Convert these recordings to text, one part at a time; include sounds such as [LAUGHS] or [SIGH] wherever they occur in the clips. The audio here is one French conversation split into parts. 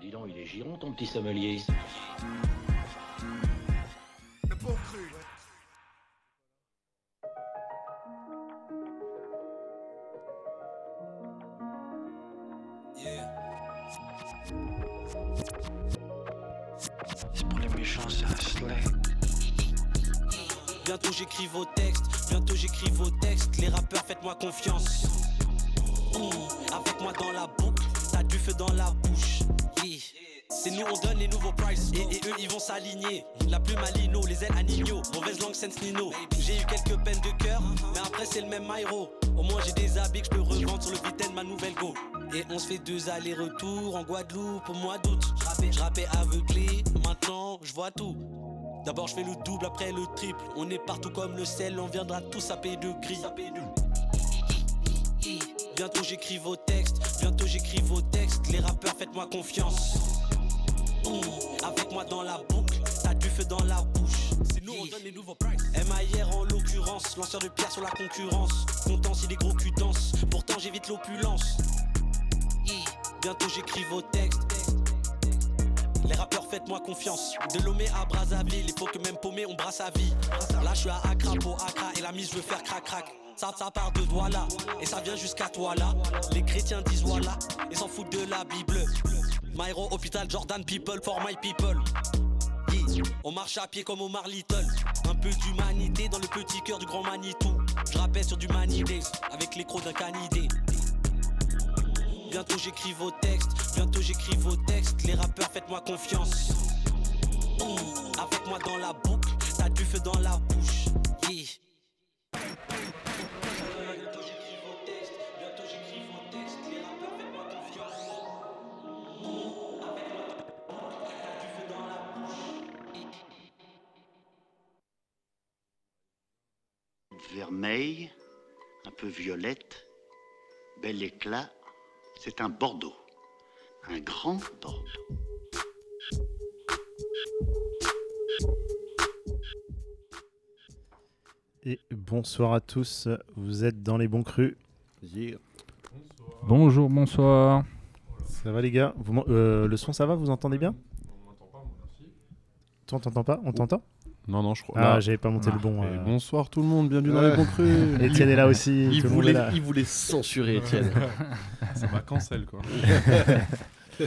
Dis donc, il est giron ton petit sommelier. Le bon cru. C'est pour les méchants, c'est Ashley. Bientôt j'écris vos textes, bientôt j'écris vos textes. Les rappeurs, faites-moi confiance. Mmh, Avec moi dans la boucle, t'as du feu dans la bouche. C'est nous, on donne les nouveaux prices. Et, et eux, ils vont s'aligner. La plume à Lino, les ailes à Nino. Mauvaise langue, sense Nino. J'ai eu quelques peines de cœur, mais après, c'est le même Myro. Au moins, j'ai des habits que je peux revendre sur le Vitaine, ma nouvelle go. Et on se fait deux allers-retours en Guadeloupe au mois d'août. Je aveuglé, maintenant, je vois tout. D'abord je fais le double, après le triple. On est partout comme le sel, on viendra tous à paix de gris. Bientôt j'écris vos bientôt j'écris vos textes. Les rappeurs, faites-moi confiance. Mmh, Avec moi dans la boucle, t'as du feu dans la bouche. C'est nous, on donne les nouveaux prices. MIR en l'occurrence, lanceur de pierre sur la concurrence. Content si les gros culs dansent, pourtant j'évite l'opulence. Bientôt j'écris vos textes. Les rappeurs, faites-moi confiance. De Lomé à Brazzaville, il faut que même paumé, on brasse à vie. Là, je suis à Accra pour Accra et la mise, je veux faire crac-crac. Ça, part de Douala et ça vient jusqu'à toi là. Les chrétiens disent voilà et s'en foutent de la Bible. Myro, hôpital, Jordan, people for my people. On marche à pied comme Omar Little. Un peu d'humanité dans le petit cœur du grand Manitou. Je rappelle sur du Manidé avec les crocs d'un canidé. Bientôt j'écris vos textes, bientôt j'écris vos textes. Les rappeurs, faites-moi confiance. Mmh, Avec moi dans la boucle, t'as du feu dans la bouche. Vermeil, un peu violette, bel éclat. C'est un Bordeaux, un grand Bordeaux. Et bonsoir à tous, vous êtes dans les bons crus. Bonjour, bonsoir. Ça va les gars? Vous euh, Le son ça va? Vous entendez bien? Tu t'entends pas? On t'entend? Non, non, je crois. Ah, j'avais pas monté Ah, le bon. Et euh. bonsoir tout le monde, bienvenue dans les bons crus. [LAUGHS] Etienne est là aussi. Il voulait, là. il voulait censurer Étienne. [LAUGHS] Ça m'a cancel quoi. [LAUGHS]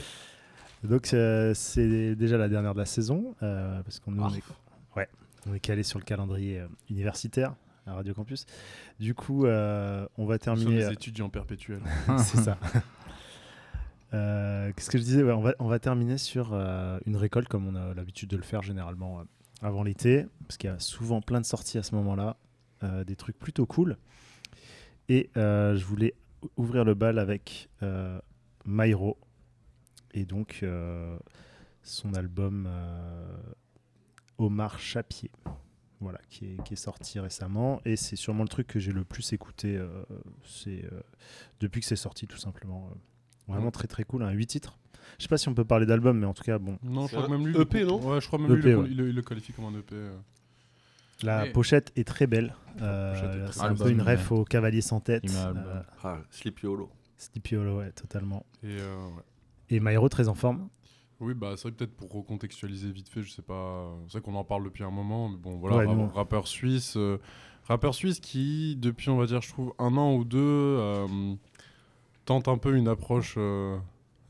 Donc euh, c'est déjà la dernière de la saison euh, parce qu'on Ah. est, ouais, on est calé sur le calendrier euh, universitaire à Radio Campus. Du coup, euh, on va Nous sommes terminer. des étudiants perpétuels. c'est ça. Euh, Qu'est-ce que je disais? Ouais, on, va, on va terminer sur euh, une récolte comme on a l'habitude de le faire généralement euh, avant l'été, parce qu'il y a souvent plein de sorties à ce moment-là, euh, des trucs plutôt cool. Et euh, je voulais ou- ouvrir le bal avec euh, Myro, et donc euh, son album Omar Chapier. Voilà, qui est, qui est sorti récemment et c'est sûrement le truc que j'ai le plus écouté depuis que c'est sorti tout simplement. Euh. Vraiment très très cool, un 8 titres. Je sais pas si on peut parler d'album, mais en tout cas, bon, Non, je crois que même lui. EP, le- non Ouais, je crois même lui, EP, il le- ouais. il, le, il le qualifie comme un EP. euh. la Mais- pochette est très belle. Euh, c'est un peu une ref au Cavalier sans tête. Euh, Ah, Sleepy Hollow. Sleepy Hollow, ouais, totalement. Et euh, ouais. Et Myro très en forme. Oui, bah c'est vrai que peut-être pour recontextualiser vite fait, je sais pas. C'est vrai qu'on en parle depuis un moment, mais bon, voilà, Ouais, nous, rappeur suisse, euh, rappeur suisse qui, depuis on va dire, je trouve un an ou deux, euh, tente un peu une approche euh,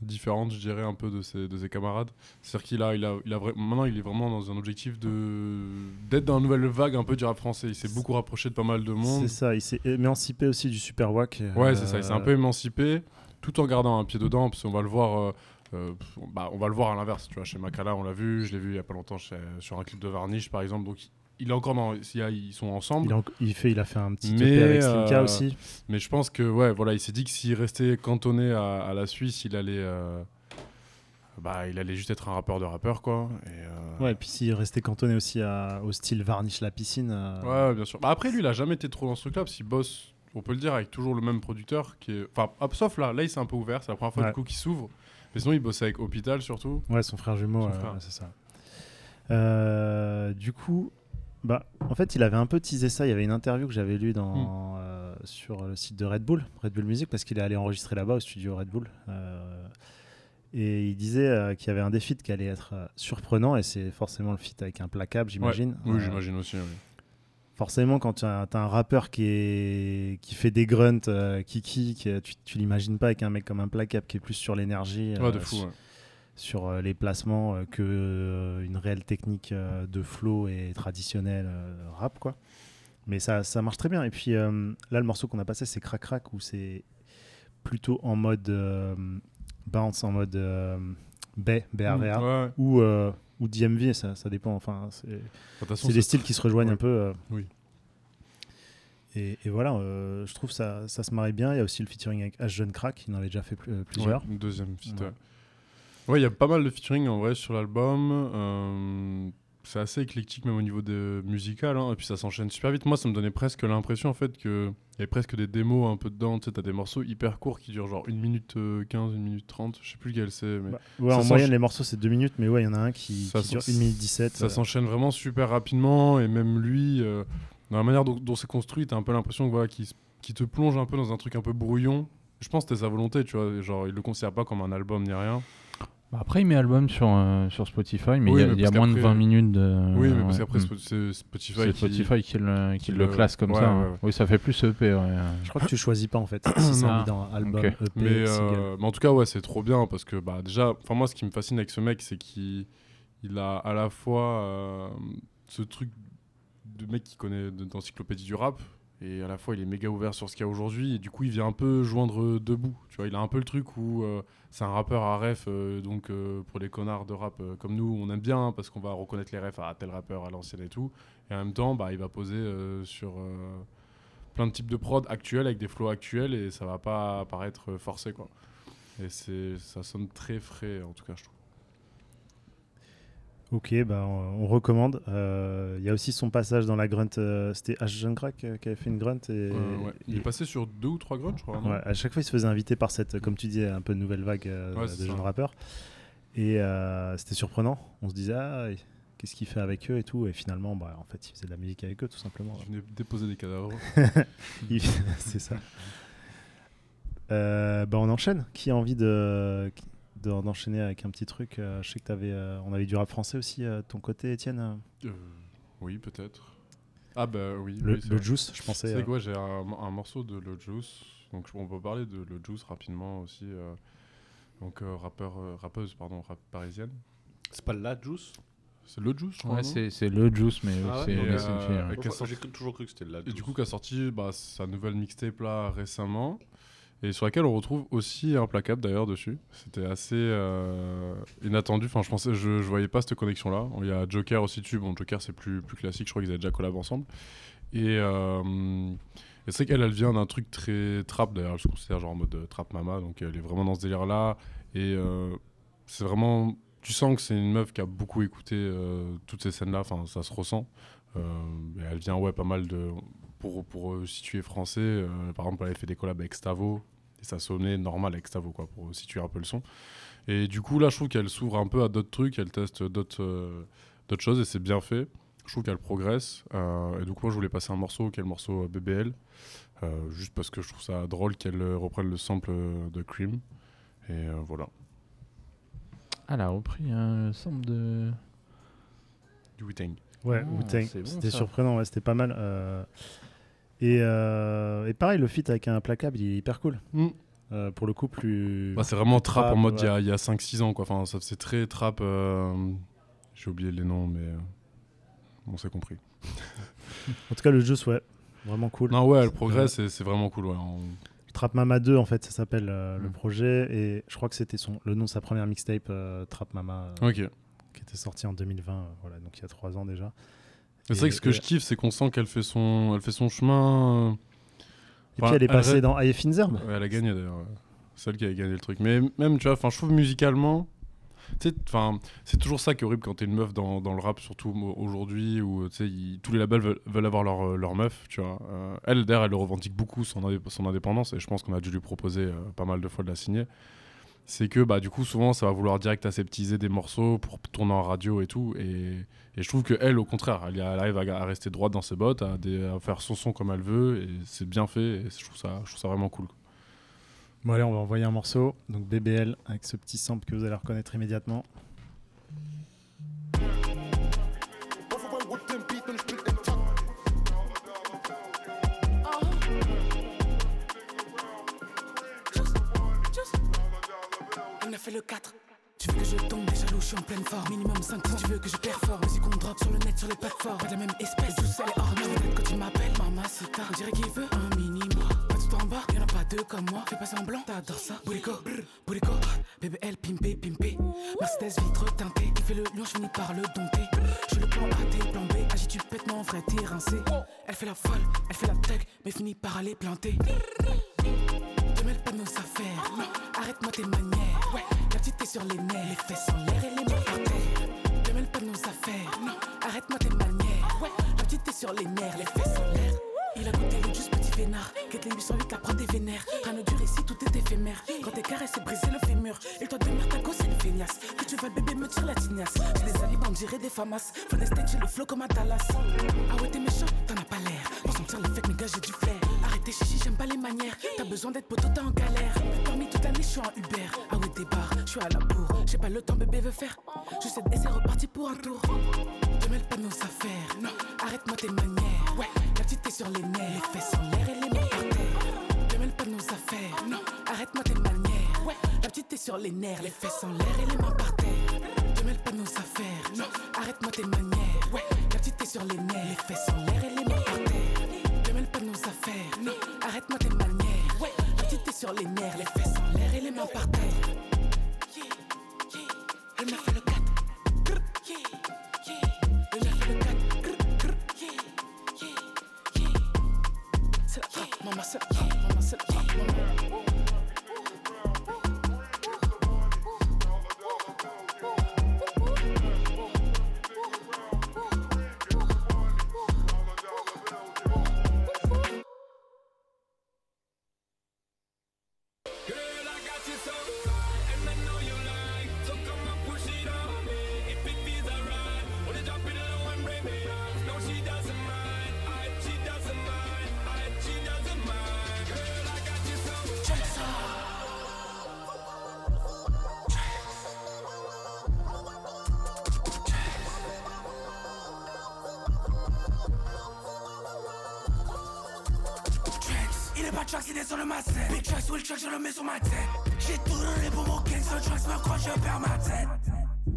différente, je dirais, un peu de ses, de ses camarades. C'est-à-dire qu'il a, il a, il a maintenant, il est vraiment dans un objectif de d'être dans une nouvelle vague un peu du rap français. Il s'est beaucoup rapproché de pas mal de monde. C'est ça, il s'est émancipé aussi du Super Wack. Ouais, euh, c'est ça. Il s'est un peu émancipé, tout en gardant un pied dedans, parce qu'on va le voir. euh, euh, bah, on va le voir à l'inverse, tu vois. Chez Makala, on l'a vu. Je l'ai vu il y a pas longtemps chez- sur un clip de Varnish, par exemple. Donc, il est encore dans. Ils sont ensemble. Il, fait, il a fait un petit Mais, EP avec Slimka euh, aussi. Mais je pense que, ouais, voilà, il s'est dit que s'il restait cantonné à, à la Suisse, il allait. euh, bah, il allait juste être un rappeur de rappeur, quoi. Et, euh, Ouais, et puis s'il restait cantonné aussi à- au style Varnish la piscine. Ouais, bien sûr. Bah, après, lui, il a jamais été trop dans ce parce qu'il bosse, on peut le dire, avec toujours le même producteur. qui est... Enfin, sauf là, là, il s'est un peu ouvert, c'est la première fois Ouais. du coup qu'il s'ouvre. Mais sinon, il bosse avec Hôpital surtout. Ouais, son frère jumeau, c'est ça. Du coup, bah, en fait, il avait un peu teasé ça. Il y avait une interview que j'avais lue dans, euh, sur le site de Red Bull, Red Bull Music, parce qu'il est allé enregistrer là-bas au studio Red Bull. Euh, Et il disait euh, qu'il y avait un des feats qui allait être surprenant, et c'est forcément le feat avec un placable, j'imagine. Oui, j'imagine aussi. oui. Forcément, quand tu as, un rappeur qui, est, qui fait des grunts, qui kick, tu, tu l'imagines pas avec un mec comme un placable qui est plus sur l'énergie, Ouais, de fou. ouais. Sur, euh, les placements, euh, que euh, une réelle technique de flow et traditionnelle rap, quoi. Mais ça, ça marche très bien. Et puis là, le morceau qu'on a passé, c'est Crac Crac, où c'est plutôt en mode bounce, en mode euh, bay, BRA, Mm, ouais, ouais. ou, ou DMV, ça, ça dépend. Enfin, c'est des styles qui se rejoignent un peu. Oui. Et, et voilà, euh, je trouve ça, ça se marie bien. Il y a aussi le featuring avec H. Jeune Crack, il en avait déjà fait plus- euh, plusieurs. Ouais, une deuxième feat, Ouais. ouais. Ouais, il y a pas mal de featuring en vrai sur l'album. euh, c'est assez éclectique même au niveau de musical. hein, et puis ça s'enchaîne super vite. Moi, ça me donnait presque l'impression en fait que il y avait presque des démos un peu dedans. Tu sais, t'as des morceaux hyper courts qui durent genre 1 minute euh, 15, 1 minute 30. Je sais plus lequel c'est. Mais Bah, ouais, en moyenne, les morceaux, c'est 2 minutes, mais ouais, il y en a un qui, qui dure s'en- 1 minute 17. ça euh, s'enchaîne vraiment super rapidement. Et même lui, euh, dans la manière dont, dont c'est construit, t'as un peu l'impression voilà, qu'il qu'il te plonge un peu dans un truc un peu brouillon. Je pense que c'était sa volonté, tu vois. Genre, il le considère pas comme un album ni rien. Bah, Après, il met album sur, euh, sur Spotify, mais Oui, il y a, mais il y a parce moins de qu'après- 20 minutes de. oui, mais parce ouais. qu'après, Mm. C'est Spotify. qui- Spotify qui le, qui qui le le- classe comme ouais, ça. ouais, hein. Oui, ça fait plus EP. Ouais. Je crois que tu choisis pas en fait. [CLEARS THROAT] si c'est mis dans album. EP, Mais, single. euh, mais en tout cas, ouais, c'est trop bien parce que bah, déjà, enfin moi, ce qui me fascine avec ce mec, c'est qu'il il a à la fois euh, ce truc de mec qui connaît de- d'encyclopédie du rap et à la fois il est méga ouvert sur ce qu'il y a aujourd'hui et du coup il vient un peu joindre deux bouts. Tu vois, il a un peu le truc où euh, c'est un rappeur à ref, euh, donc euh, pour les connards de rap comme nous, on aime bien hein, parce qu'on va reconnaître les refs à tel rappeur à l'ancienne et tout. Et en même temps, bah, il va poser sur plein de types de prod actuels avec des flows actuels et ça va pas paraître forcé quoi. Et ça sonne très frais en tout cas je trouve. Ok, bah, on, on recommande. Euh, Il y a aussi son passage dans la grunt. euh, C'était H. Jeune Crack euh, qui avait fait une grunt. Et, ouais. Il et- est passé sur deux ou trois grunts je crois. Ouais, à chaque fois, il se faisait inviter par cette, comme tu disais, un peu nouvelle vague Ouais, de jeunes rappeurs. Et c'était surprenant. On se disait, ah, qu'est-ce qu'il fait avec eux et tout. Et finalement, bah, en fait, il faisait de la musique avec eux, tout simplement. Il venait déposer des cadavres. [LAUGHS] [LAUGHS] C'est ça. Bah, on enchaîne. Qui a envie de de- d'enchaîner avec un petit truc euh, Je sais que avais, on avait du rap français aussi euh, de ton côté, Étienne. Euh, oui peut-être. Ah bah oui. Le, oui. Juice, je pensais. C'est euh, ouais, j'ai un, un morceau de Le Juice. Donc on peut parler de Le Juice rapidement aussi. euh, donc euh, rappeur, euh, rappeuse pardon, rap parisienne. C'est pas la Juice? C'est Le Juice je crois. Ouais, c'est c'est le Juice, mais Ah ouais, c'est et, une euh, fille, et J'ai toujours cru que c'était la Et Juice. du coup, qui a sorti bah, sa nouvelle mixtape là récemment, et sur laquelle on retrouve aussi Implacable d'ailleurs dessus. C'était assez euh, inattendu. Enfin, je pensais, je, voyais pas cette connexion là. Il y a Joker aussi dessus. Bon, Joker c'est plus, plus classique. Je crois qu'ils avaient déjà collab ensemble. Et, euh, et c'est qu'elle, elle vient d'un truc très trap d'ailleurs. Je considère genre en mode euh, trap mama. Donc elle est vraiment dans ce délire là. Et c'est vraiment. Tu sens que c'est une meuf qui a beaucoup écouté toutes ces scènes là. Enfin, ça se ressent. Elle vient ouais pas mal de pour pour euh, situer français euh, par exemple elle avait fait des collabs avec Stavo et ça sonnait normal avec Stavo quoi pour situer un peu le son et du coup là je trouve qu'elle s'ouvre un peu à d'autres trucs elle teste d'autres euh, d'autres choses et c'est bien fait je trouve qu'elle progresse euh, et donc moi je voulais passer un morceau qui est le morceau BBL euh, juste parce que je trouve ça drôle qu'elle reprenne le sample de Cream et euh, voilà Ah, elle a repris un sample de. du Wu-Tang Ouais, Ah, Wu-Tang. bon, c'était surprenant, ouais, c'était pas mal. euh, Et, euh, et pareil, le feat avec un placable, il est hyper cool. Mm. Euh, pour le coup, plus. Bah, c'est vraiment trap, Trap, en mode il y a- ouais. il y a, 5-6 ans quoi. Enfin, ça c'est très trap. euh, J'ai oublié les noms, mais on s'est compris. [LAUGHS] En tout cas, le jeu, ouais, vraiment cool. Non, ouais, elle progresse et c'est vraiment cool. Ouais. On- Trap Mama 2, en fait, ça s'appelle euh, le Mm. projet. Et je crois que c'était son le nom de sa première mixtape, euh, Trap Mama, euh, Ok. qui était sortie en 2020. euh, voilà, donc il y a trois ans déjà. C'est vrai que ce que je kiffe, c'est qu'on sent qu'elle fait son, elle fait son chemin. euh, Et enfin, puis elle est passée dans Aye Finzerbe. Ouais, elle a gagné d'ailleurs. ouais. Celle qui a gagné le truc. Mais même, tu vois, je trouve musicalement. c'est toujours ça qui est horrible quand t'es une meuf dans, dans le rap, surtout aujourd'hui, où ils- tous les labels veulent, veulent avoir leur, euh, leur meuf, tu vois. Euh, elle, d'ailleurs, elle le revendique beaucoup, son, indép- son indépendance, et je pense qu'on a dû lui proposer euh, pas mal de fois de la signer. C'est que, bah, du coup, souvent, ça va vouloir direct aseptiser des morceaux pour tourner en radio et tout. Et, et je trouve que elle, au contraire, elle, arrive à, rester droite dans ses bottes, à, à faire son son comme elle veut, et c'est bien fait, et je trouve ça, je trouve ça vraiment cool. Bon allez, on va envoyer un morceau. Donc BBL avec ce petit sample que vous allez reconnaître immédiatement. Fait le 4. Tu veux que je tombe déjà jaloux, je suis en pleine forme. Minimum 5 si tu veux que je performe. Musique qu'on drop sur le net, sur les plateformes. Pas de la même espèce, tous elle est hors norme. Quand tu m'appelles Mamacita. On dirait qu'il veut un mini moi. Pas tout en bas, y'en a pas deux comme moi. Fais pas semblant, t'adores ça. Bourico, bourico. BBL, pimpé, pimpé. Mercedes vitre teintée. Il fait le lion, je finis par le dompter. Je le plan A, t'es plan B. Agis, tu pètes, mon vrai, t'es rincé. Elle fait la folle, elle fait la thug, mais finit par aller planter. Pas nos affaires. Non, arrête-moi tes manières. Ouais, la petite est sur les nerfs, les fesses en l'air et les mains par terre. Te mêle pas nos affaires. Non, arrête-moi tes manières. Ouais, la petite est sur les nerfs, les fesses en l'air. Il a goûté le juste petit vénard. Quête les 808, la prod des vénères. Rien ne dure ici, tout est éphémère. Quand t'es carré, c'est brisé le fémur. Et toi, demeure ta gosse, c'est une feignasse. Que tu vas, bébé, me tire la tignasse. J'ai des alibans, on dirait des famas. Faut j'ai le flow comme à Dallas. Ah ouais, t'es méchant, t'en as pas l'air. Pour sentir les fake, mes gars, j'ai du flair. Arrêtez, chichi, j'aime pas les manières. T'as besoin d'être poteau, t'es en galère. Parmi toute l'année, je suis en Uber. Ah ouais, bars, je suis à la bourre. J'ai pas le temps, bébé veut faire. Je cède et c'est reparti pour un tour. Te mêle pas nos affaires. Non, arrête-moi tes manières. Ouais, la petite est sur les nerfs. Les fesses en l'air et les mains par terre. Te mêle pas nos affaires. Non, arrête-moi tes manières. Ouais, la petite est sur les nerfs. Les fesses en l'air et les mains par terre. Te mêle pas nos affaires. Non, arrête-moi tes manières. Ouais, la petite est sur les nerfs. Les fesses en l'air et les mains par terre. Nos arrête-moi tes manières. Ouais, la petite est sur les nerfs. Les fesses en l'air et les mains par terre. Elle m'a fait De est sur le masset. Big Tracks, Will Chuck, je le mets sur ma tête. J'ai tout donné pour mon gang, sur Tracks, me crois, je perds ma tête.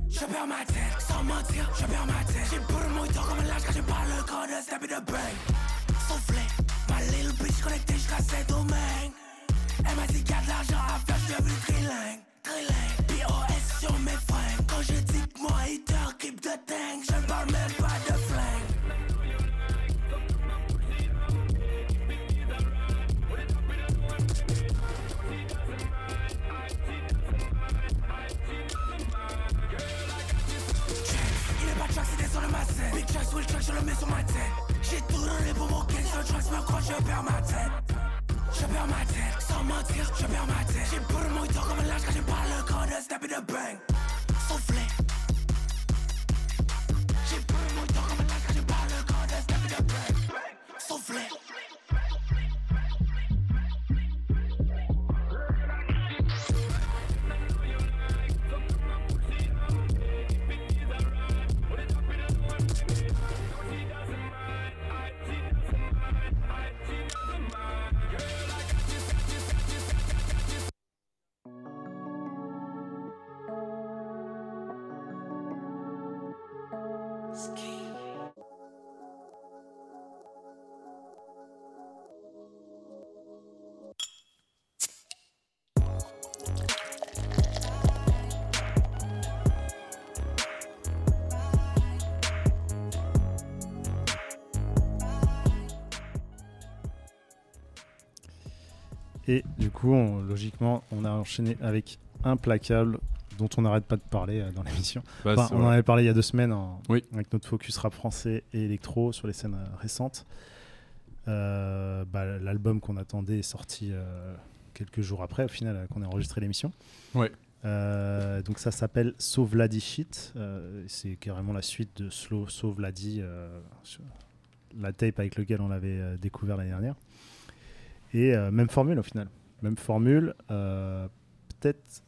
Je perds ma tête, sans mentir, je perds ma tête. J'ai pour mon temps comme un lâche quand je parle le corps de step in the brain. Soufflé, ma little bitch connectée jusqu'à ses domaines. Bang. Et du coup, on- logiquement, on a enchaîné avec Implacable, dont on n'arrête pas de parler euh, dans l'émission. Bah, Enfin, on en avait parlé il y a deux semaines en- Oui. avec notre focus rap français et électro sur les scènes euh, récentes. Euh, bah, L'album qu'on attendait est sorti euh, quelques jours après, au final, qu'on a enregistré l'émission. Ouais. Euh, donc ça s'appelle Sauvladi Shit. Euh, c'est carrément la suite de Slow euh, sur la tape avec lequel on l'avait découvert l'année dernière. Et même formule au final. même formule.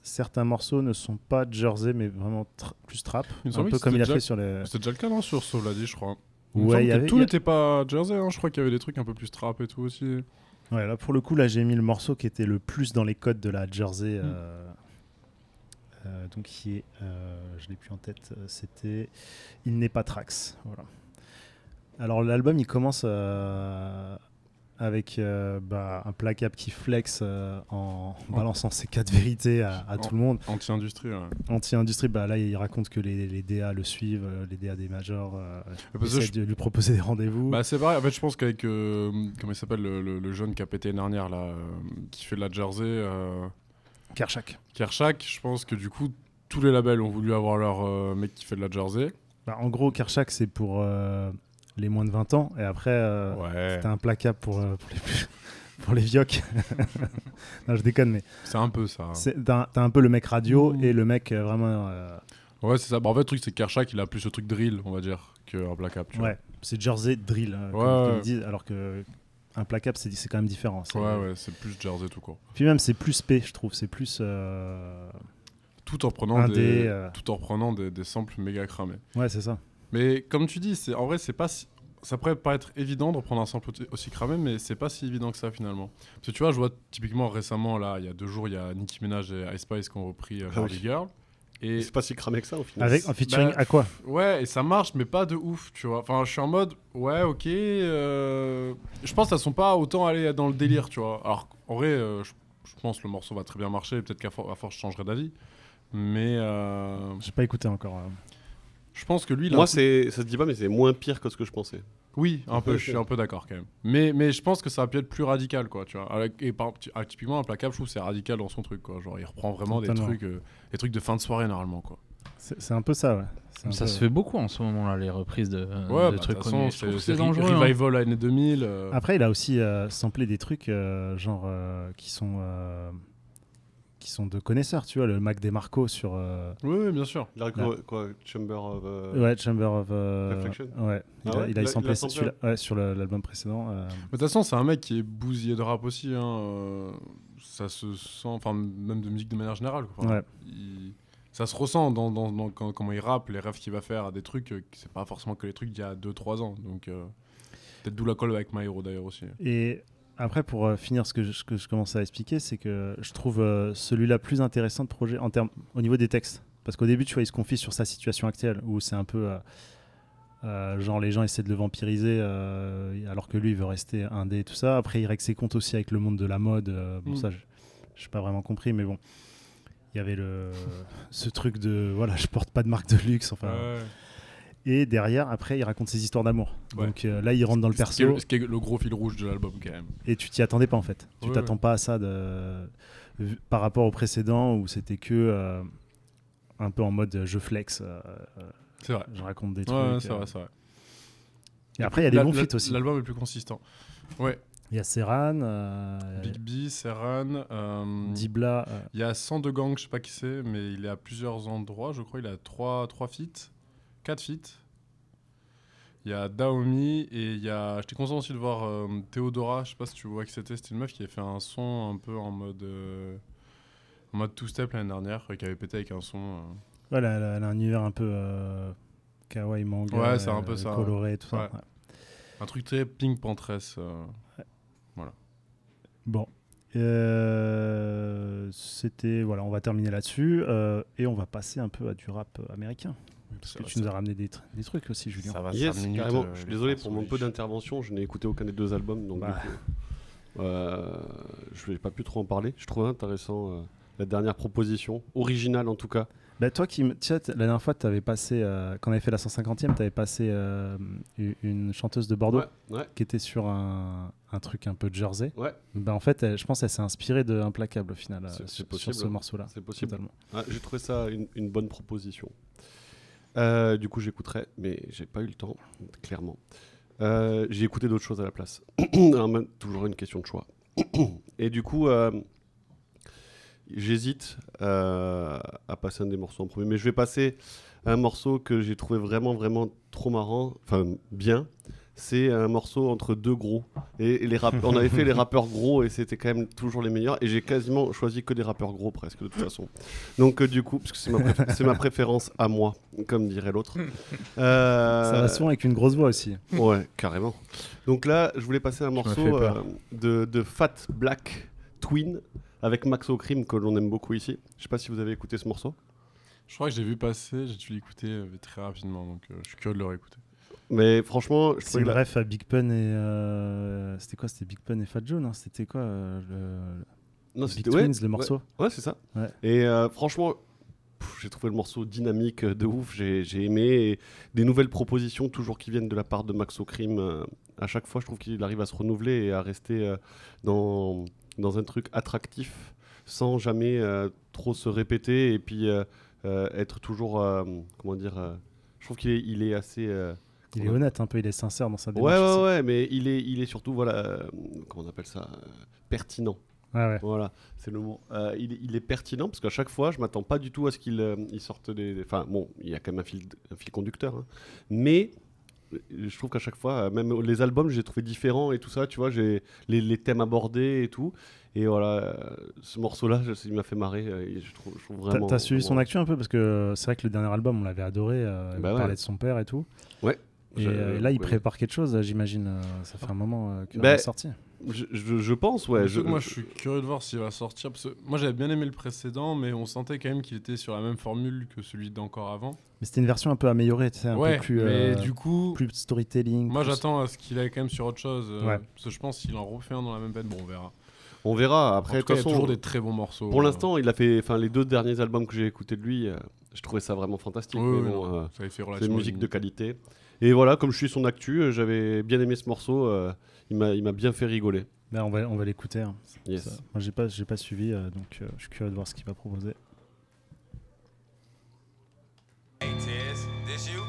Certains morceaux ne sont pas Jersey, mais vraiment tra- plus trap. Un peu comme il a fait sur les. C'était déjà le cas, non, sur je crois. Il Ouais, y avait- tout a- n'était pas Jersey, hein. je crois qu'il y avait des trucs un peu plus trap et tout aussi. Ouais, là pour le coup, là j'ai mis le morceau qui était le plus dans les codes de la Jersey. Mm. euh, euh, donc qui est, euh, je l'ai plus en tête, c'était Il n'est pas Trax. Voilà. Alors l'album il commence euh, avec euh, bah, un placable qui flex euh, en [LAUGHS] balançant ses quatre vérités à, à tout le monde. Anti-industrie, ouais. Anti-industrie, bah, là il raconte que les, les DA le suivent, euh, les DA des majors euh, essaient je- de lui proposer des rendez-vous. Bah c'est pareil, en fait je pense qu'avec, comment il s'appelle, le, le- le jeune qui a pété l'année dernière, là, qui fait de la Jersey, Kershak. Kershak, je pense que du coup, tous les labels ont voulu avoir leur mec qui fait de la Jersey. Bah, en gros, Kershak, c'est pour les moins de 20 ans. Et après, euh, Ouais. t'as un placable pour, euh, pour les, plus- [LAUGHS] pour les viocs. [LAUGHS] non, je déconne, mais C'est un peu ça. c'est- t'as un peu le mec radio Ouh. et le mec euh, vraiment. euh, Ouais, c'est ça. Bah, en fait, le truc, c'est que Kershak, il a plus le truc drill, on va dire, qu'un placable. tu vois. ouais, c'est Jersey drill, euh, comme, Ouais, comme ouais. ils disent, alors que. Un placable, c'est c'est quand même différent. c'est- Ouais, ouais, c'est plus Jersey tout court. Puis même, c'est plus P, je trouve. C'est plus. euh, Tout en prenant, Indé, des, euh. tout en reprenant des, des samples méga cramés. Ouais, c'est ça. Mais comme tu dis, c'est en vrai, c'est pas si- ça pourrait pas être évident de reprendre un sample aussi- cramé, mais c'est pas si évident que ça finalement. Parce que tu vois, je vois typiquement récemment, là, il y a deux jours, il y a Nicki Minaj et Ice Spice qui ont repris euh, Ah oui. Girl. Et C'est pas si cramé que ça au final. Avec, en featuring bah, à quoi ouais, et ça marche, mais pas de ouf, tu vois. Enfin, je suis en mode, ouais, ok. euh, Je pense qu'elles sont pas autant allées dans le délire, tu vois. Alors, en vrai, euh, je, je pense que le morceau va très bien marcher, peut-être qu'à for- à force, je changerai d'avis. Mais euh, J'ai pas écouté encore. Euh. je pense que lui, un Moi, coup- c'est, ça se dit pas, mais c'est moins pire que ce que je pensais. Oui, un peu, je [LAUGHS] suis un peu d'accord quand même. Mais, mais je pense que ça a pu être plus radical, quoi, tu vois. Avec- Et par, ah, typiquement, Implacable, je trouve que c'est radical dans son truc, quoi. Genre, il reprend vraiment des Totalement. trucs, euh, des trucs de fin de soirée, normalement, quoi. C'est c'est un peu ça, ouais. Ça peu- se fait beaucoup en ce moment-là, les reprises de, Ouais, de bah, trucs connus. C'est dangereux. hein. Revival années 2000. euh, Après, il a aussi euh, samplé des trucs euh, genre euh, qui sont euh, qui sont de connaisseurs, tu vois, le Mac DeMarco sur euh, Oui, oui, bien sûr. Là, quoi, quoi, Chamber of. euh, ouais Chamber of euh, Reflection ouais, il Ah a, ouais il a Il a- samplé il a celui-là, ouais, sur l'album précédent. Mais de toute façon, c'est un mec qui est bousillé de rap aussi. Hein. Ça se sent, enfin, même de musique de manière générale. quoi. Ouais. il- Ça se ressent dans, dans- dans- quand- comment il rappe, les rêves qu'il va faire à des trucs, c'est pas forcément que les trucs d'il y a 2-3 ans. Donc, peut-être d'où la colle avec My Hero d'ailleurs aussi. Et après, pour euh, finir ce que, je, ce que je commençais à expliquer, c'est que je trouve euh, celui-là plus intéressant de projet en termes au niveau des textes, parce qu'au début, tu vois, il se confie sur sa situation actuelle où c'est un peu euh, genre les gens essaient de le vampiriser euh, alors que lui il veut rester indé et tout ça. Après, il règle ses comptes aussi avec le monde de la mode. euh, bon, Mm. ça, je n'ai pas vraiment compris, mais bon. Il y avait le, [LAUGHS] ce truc de voilà, je porte pas de marque de luxe. Enfin, Ouais. Et derrière, après, il raconte ses histoires d'amour. Ouais. Donc euh, là, il rentre dans le perso Ce qui est le gros fil rouge de l'album, quand même. et tu t'y attendais pas en fait. Tu Ouais, t'attends ouais. pas à ça de... par rapport au précédent où c'était que euh, un peu en mode je flex, euh, C'est vrai. je raconte des Ouais, trucs. c'est euh. vrai, c'est vrai. Et après, il y a des bons feats aussi. L'album est plus consistant. Ouais. Il y a Serran, euh, Big B, Serran. euh, Dibla. euh, Il y a 102 gangs, je sais pas qui c'est, mais il est à plusieurs endroits. Je crois il a 3, 3 feats, 4 feats. Il y a Daomi et il y a. J'étais content aussi de voir euh, Théodora, je sais pas si tu vois qui c'était. C'était une meuf qui avait fait un son un peu en mode. euh, en mode two-step l'année dernière, qui avait pété avec un son. euh, ouais, elle, a, elle a un univers un peu euh, kawaii manga. Ouais, c'est un peu euh, ça, Coloré et tout ça. ouais. ouais. un truc très Pink Pantress. euh. Bon. Euh, C'était. Voilà, on va terminer là-dessus. euh, et on va passer un peu à du rap euh, américain. Parce Ça que va, tu nous as ramené des, tr- des trucs aussi, Julien. Ça va, Yes, minutes, carrément. euh, je suis désolé pour mon peu d'intervention. Je n'ai écouté aucun des deux albums, donc Bah. du coup, euh, je n'ai pas pu trop en parler. Je trouvais intéressant euh, la dernière proposition, originale en tout cas. Bah, toi qui la dernière fois, avais passé, euh, quand on avait fait la 150e, tu avais passé euh, une chanteuse de Bordeaux Ouais, ouais, qui était sur un, un truc un peu Jersey. ouais, Bah, en fait, elle- je pense qu'elle s'est inspirée de Implacable au final, euh, sur, possible, sur ce hein. morceau-là. c'est possible. Ah, j'ai trouvé ça une, une bonne proposition. Euh, du coup, j'écouterai, mais j'ai pas eu le temps, clairement. Euh, j'ai écouté d'autres choses à la place. [CLEARS THROAT] Alors, même, toujours une question de choix. [CLEARS THROAT] Et du coup, euh, j'hésite à passer un des morceaux en premier, mais je vais passer un morceau que j'ai trouvé vraiment, vraiment trop marrant, enfin bien. C'est un morceau entre deux gros. Et, et les rap- on avait fait les rappeurs gros et c'était quand même toujours les meilleurs. Et j'ai quasiment choisi que des rappeurs gros presque de toute façon. Donc euh, du coup, parce que c'est ma, préf- [LAUGHS] ma préférence à moi, comme dirait l'autre. [LAUGHS] Euh, Ça va souvent avec une grosse voix aussi. Ouais, carrément. Donc là, je voulais passer un morceau euh, de, de Fat Black Twin avec Maxo Crime que l'on aime beaucoup ici. Je sais pas si vous avez écouté ce morceau. Je crois que j'ai vu passer, j'ai dû l'écouter très rapidement, donc euh, je suis curieux de le réécouter. Mais franchement, je C'est que la- ref à Big Pun et. euh, C'était quoi C'était Big Pun et Fat Joe, non C'était quoi euh, le... Non, Big c'était- ouais, Twins, le morceau Ouais, c'est ça. Ouais. Et euh, franchement, j'ai trouvé le morceau dynamique de ouf. J'ai j'ai aimé. Et des nouvelles propositions, toujours qui viennent de la part de Maxo Crime. euh, à chaque fois, je trouve qu'il arrive à se renouveler et à rester euh, dans, dans un truc attractif sans jamais trop se répéter et puis être toujours. comment dire Je trouve qu'il est, il est assez. Il est honnête un peu, il est sincère dans sa Ouais, démarche. ouais, aussi. ouais, mais il est, il est surtout, voilà, euh, comment on appelle ça, euh, pertinent. Ouais, ouais. Voilà, c'est le mot. Euh, il, est- il est pertinent parce qu'à chaque fois, je m'attends pas du tout à ce qu'il euh, il sorte des. Enfin, bon, il y a quand même un fil, un fil conducteur, hein. mais je trouve qu'à chaque fois, même les albums, j'ai trouvé différents et tout ça, tu vois, j'ai les, les thèmes abordés et tout. Et voilà, ce morceau-là, il m'a fait marrer. et je, trouve, je trouve T'as- vraiment. T'as suivi son actu un peu parce que c'est vrai que le dernier album on l'avait adoré, euh, il Bah ouais. parlait de son père et tout. Ouais. Et euh, là il ouais. prépare quelque chose, j'imagine. euh, ça fait un moment euh, qu'il Bah, est sorti. Je, je- je pense, ouais. Je- moi, je suis curieux de voir s'il va sortir. Parce que moi, j'avais bien aimé le précédent, mais on sentait quand même qu'il était sur la même formule que celui d'encore avant. Mais c'était une version un peu améliorée, tu sais, un ouais, peu plus, mais euh, du coup, plus storytelling. moi, plus- j'attends à ce qu'il aille quand même sur autre chose. euh, Ouais. Parce que je pense qu'il en refait un dans la même veine. Bon, on verra. On verra. Après, en de tout cas, il y a toute façon, toujours des très bons morceaux. Pour euh. l'instant, il a fait, enfin, les deux derniers albums que j'ai écoutés de lui, euh, je trouvais ça vraiment fantastique. Oui, mais oui, bon, non, euh, ça avait fait c'est une musique de qualité. Et voilà, comme je suis son actu, euh, j'avais bien aimé ce morceau. euh, il m'a, il m'a bien fait rigoler. Bah, on va, on va l'écouter. hein. Yes. Moi j'ai pas, j'ai pas suivi, euh, donc euh, je suis curieux de voir ce qu'il va proposer. Hey this you?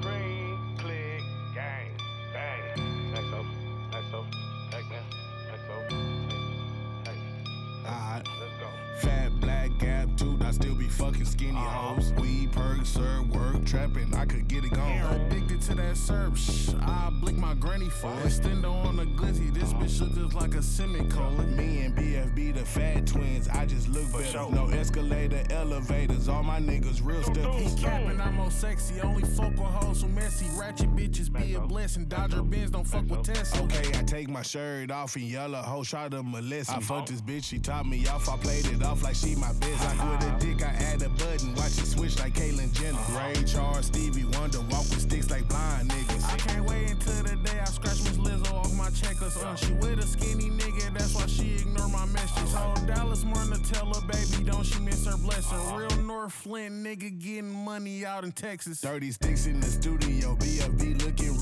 Green, click, gang, bang. XO, XO, Pac-Man, XO. Hey, Alright. let's go. Fat black gap I still be fucking skinny hoes. Weed, perk, sir, work, trapping, I could get it gone. Addicted to that syrup, shh, I blick my granny for it. Stendo on the glizzy, this bitch look just like a semicolon. Me and BFB, the fat twins, I just look better. No escalator, elevators, all my niggas real stiff. He capping, I'm more sexy, only fuck with hoes so messy. Ratchet bitches be a blessing, Dodger Benz don't fuck with Tesla. Okay, I take my shirt off and yellow hoe try to molest me. I uh-huh. fucked this bitch, she top me off, I played it off like she my bitch. I quit a uh-huh. dick, I add a button, watch it switch like Caitlyn Jenner. Uh-huh. Ray Charles, Stevie Wonder, walk with sticks like blind niggas. I can't wait until the day I scratch Miss Lizzo off my checkers. Uh, she with a skinny nigga, that's why she ignore my messages. Oh, Dallas Martin tell her, baby, don't she miss her blessing. Real North Flint nigga getting money out in Texas. Dirty sticks in the studio, BFB looking.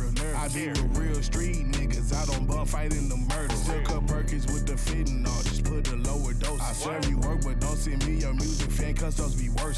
I be with real street niggas, I don't bump fighting the murder. Still cut Perkins with the fentanyl, just put a lower dose. I serve you work, but don't send me your music fan, cause those be worse.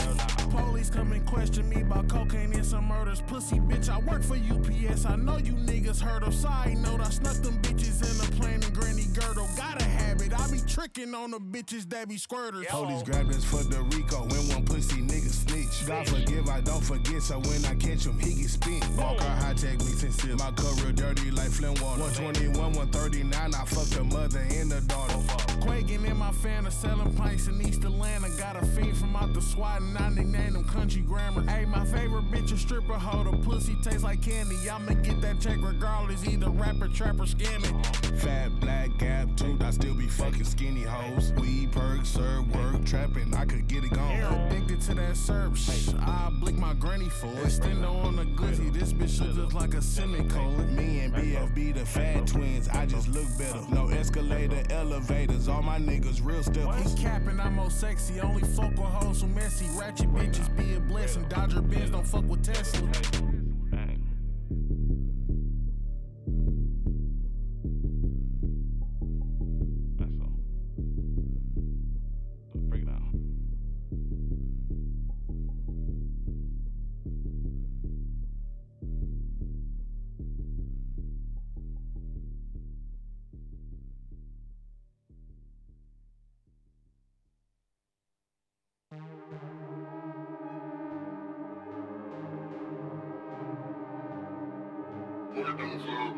Police come and question me about cocaine and some murders. Pussy bitch, I work for UPS. I know you niggas heard of. Side note, I snuck them bitches in a plane and granny girdle. Got a habit, I be tricking on the bitches that be squirters. Police grabbed us for the Rico when one pussy nigga snitch. God forgive, I don't forget, so when I catch him, he get spent. Walk out high tech, mix and sip. My real dirty like Flint water. 121, 139, I fucked the mother and the daughter. Oh, Quaking in my fan of selling pints in East Atlanta. Got a fiend from out the SWAT and I nicknamed him Country Grammar. Hey, my favorite bitch a stripper hoe. The pussy tastes like candy. I'ma get that check regardless. Either rapper, trapper, scamming. Fat black gap tooth, I still be fucking skinny hoes. Weed, perk, sir, work, trapping, I could get it gone. Addicted to that syrup, shh, I blick my granny for it. Stendo on the glizzy, this bitch look just like a semicolon. Me and BFB, the fat twins, I just look better. No escalator, elevators, all my niggas real stiff. He capping, I'm more sexy, only fuck with hoes so messy. Ratchet bitches be a blessing, Dodger Benz don't fuck with Tesla. Thank you.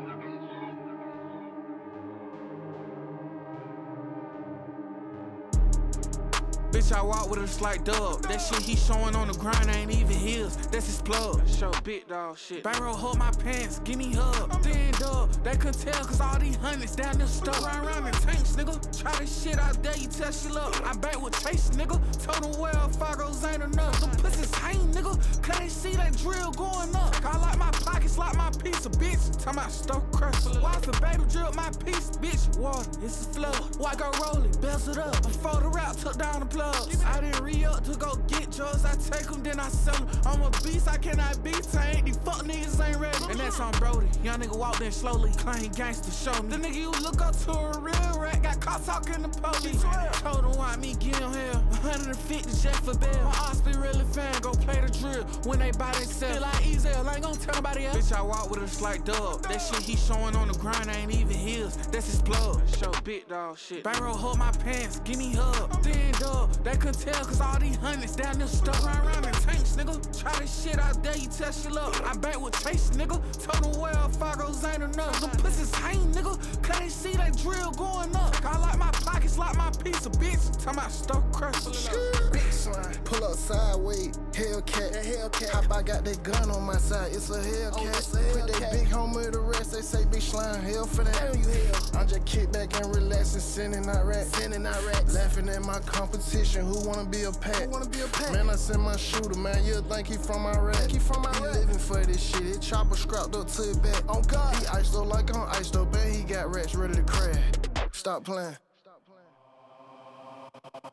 Bitch, I walk with a slight dub. That shit he showing on the grind ain't even his. That's his plug. Show big dog shit. Barrel hold my pants, give me hug. Then dub, they couldn't tell cause all these hundreds down there stuck. Ride around in tanks, nigga. Try this shit out there, you test your luck. I back with Chase, nigga. Him well, Fargo's ain't enough. Them pussies hang, nigga. Cause they see that drill going up. I like my pockets, like my piece of bitch. Talking about stuff Wife and baby drip my piece, bitch. Water, it's a flood. White go roll it, it up. Before the rap, took down the plugs. I didn't re up to go get drugs. I take them, then I sell them. I'm a beast, I cannot be tamed. These fuck niggas ain't ready. And that's on Brody. Young nigga walked in slowly, claim gangster show me. The nigga you look up to a real rat, got caught talking to police. Told him why me give him hell. 150 jet for bail. My be really fan, go play the drill when they buy themselves. Feel like Ezel, I ain't gon' tell nobody else. Bitch, I walk with a slight dub. That shit he showing on the grind ain't even his. That's his plug. Show big dog shit. Barrel hold my pants, give me hug. Then dub, they couldn't tell cause all these hundreds down there stuck. Ride around in tanks, nigga. Try this shit out there, you test your luck. I back with Chase, nigga. Told him well, Fargo's ain't enough. The pussies hang, nigga. Cause they see that drill going up. I like my pockets, like my piece of bitch. Talking about stuff crush. Big slime, pull up sideways, Hellcat. That Hellcat. Hop, I got that gun on my side, it's a Hellcat. Oh, Put that big homie to rest, they say big slime, hell for that. Hell you hell. I'm just kick back and relaxing, sending out racks. Sending out racks. Laughing at my competition, who wanna be a pack? Who wanna be a pack? Man, I send my shooter, man, you think he from my Iraq. He from Iraq. He living for this shit, it chopper scrapped up to his back. On God. He iced up like on iced up, man, he got rats ready to crash. Stop playing.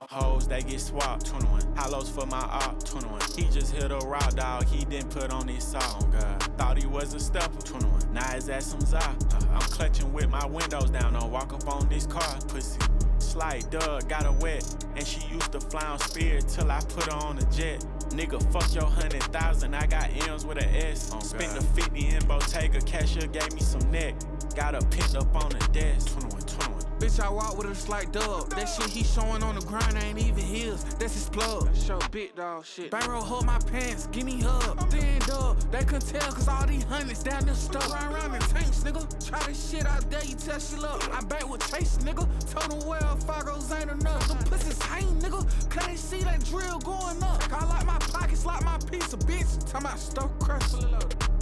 Hoes that get swapped, 21. Hollows for my op, 21. He just hit a rock dog, he didn't put on his song, Oh God. Thought he was a stepper, 21. Now his ass some za. Uh, I'm clutching with my windows down, don't walk up on this car, pussy. Slight Doug got her wet, and she used to fly on Spirit till I put her on a jet. Nigga, fuck your hundred thousand, I got M's with a S. Oh, Spent the 50 in Bottega, cashier gave me some neck. Got her pinned up on the desk. 21, 21. Bitch, I walk with a slight dub. That shit he showing on the grind ain't even his. That's his plug. Show big dog shit. Barrel hold my pants, give me hug. Then dub, they couldn't tell cause all these hundreds down there stuck. Ride around in tanks, nigga. Try this shit out there, you test your luck. I back with Chase, nigga. Told him well, Fargo's ain't enough. Them pussies hang, nigga. Cause they see that drill going up. I like my pockets, like my piece of bitch. Talking about stuff crush.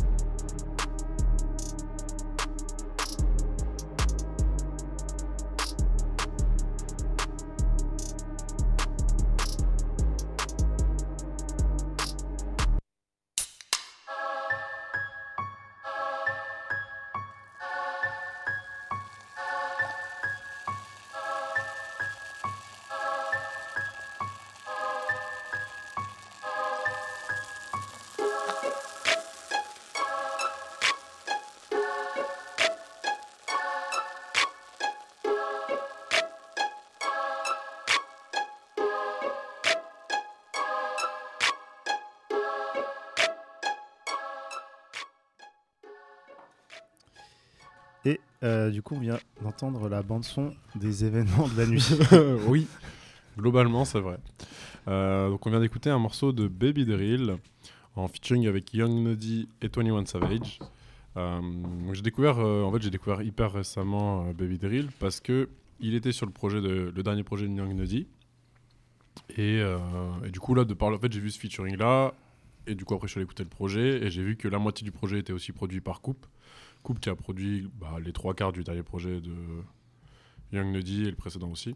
Euh, du coup, on vient d'entendre la bande-son des événements de la nuit. [LAUGHS] oui, globalement, c'est vrai. Euh, donc, on vient d'écouter un morceau de Baby Drill en featuring avec Young Nuddy et 21 Savage. Euh, j'ai découvert, en fait, j'ai découvert hyper récemment Baby Drill parce que il était sur le projet de, le dernier projet de Young Nuddy. Et, du coup, là, de par fait, j'ai vu ce featuring là. Et du coup, après, je suis allé écouter le projet et j'ai vu que la moitié du projet était aussi produit par Coupe. Coupe qui a produit bah, les trois quarts du dernier projet de Young Nuddy et le précédent aussi.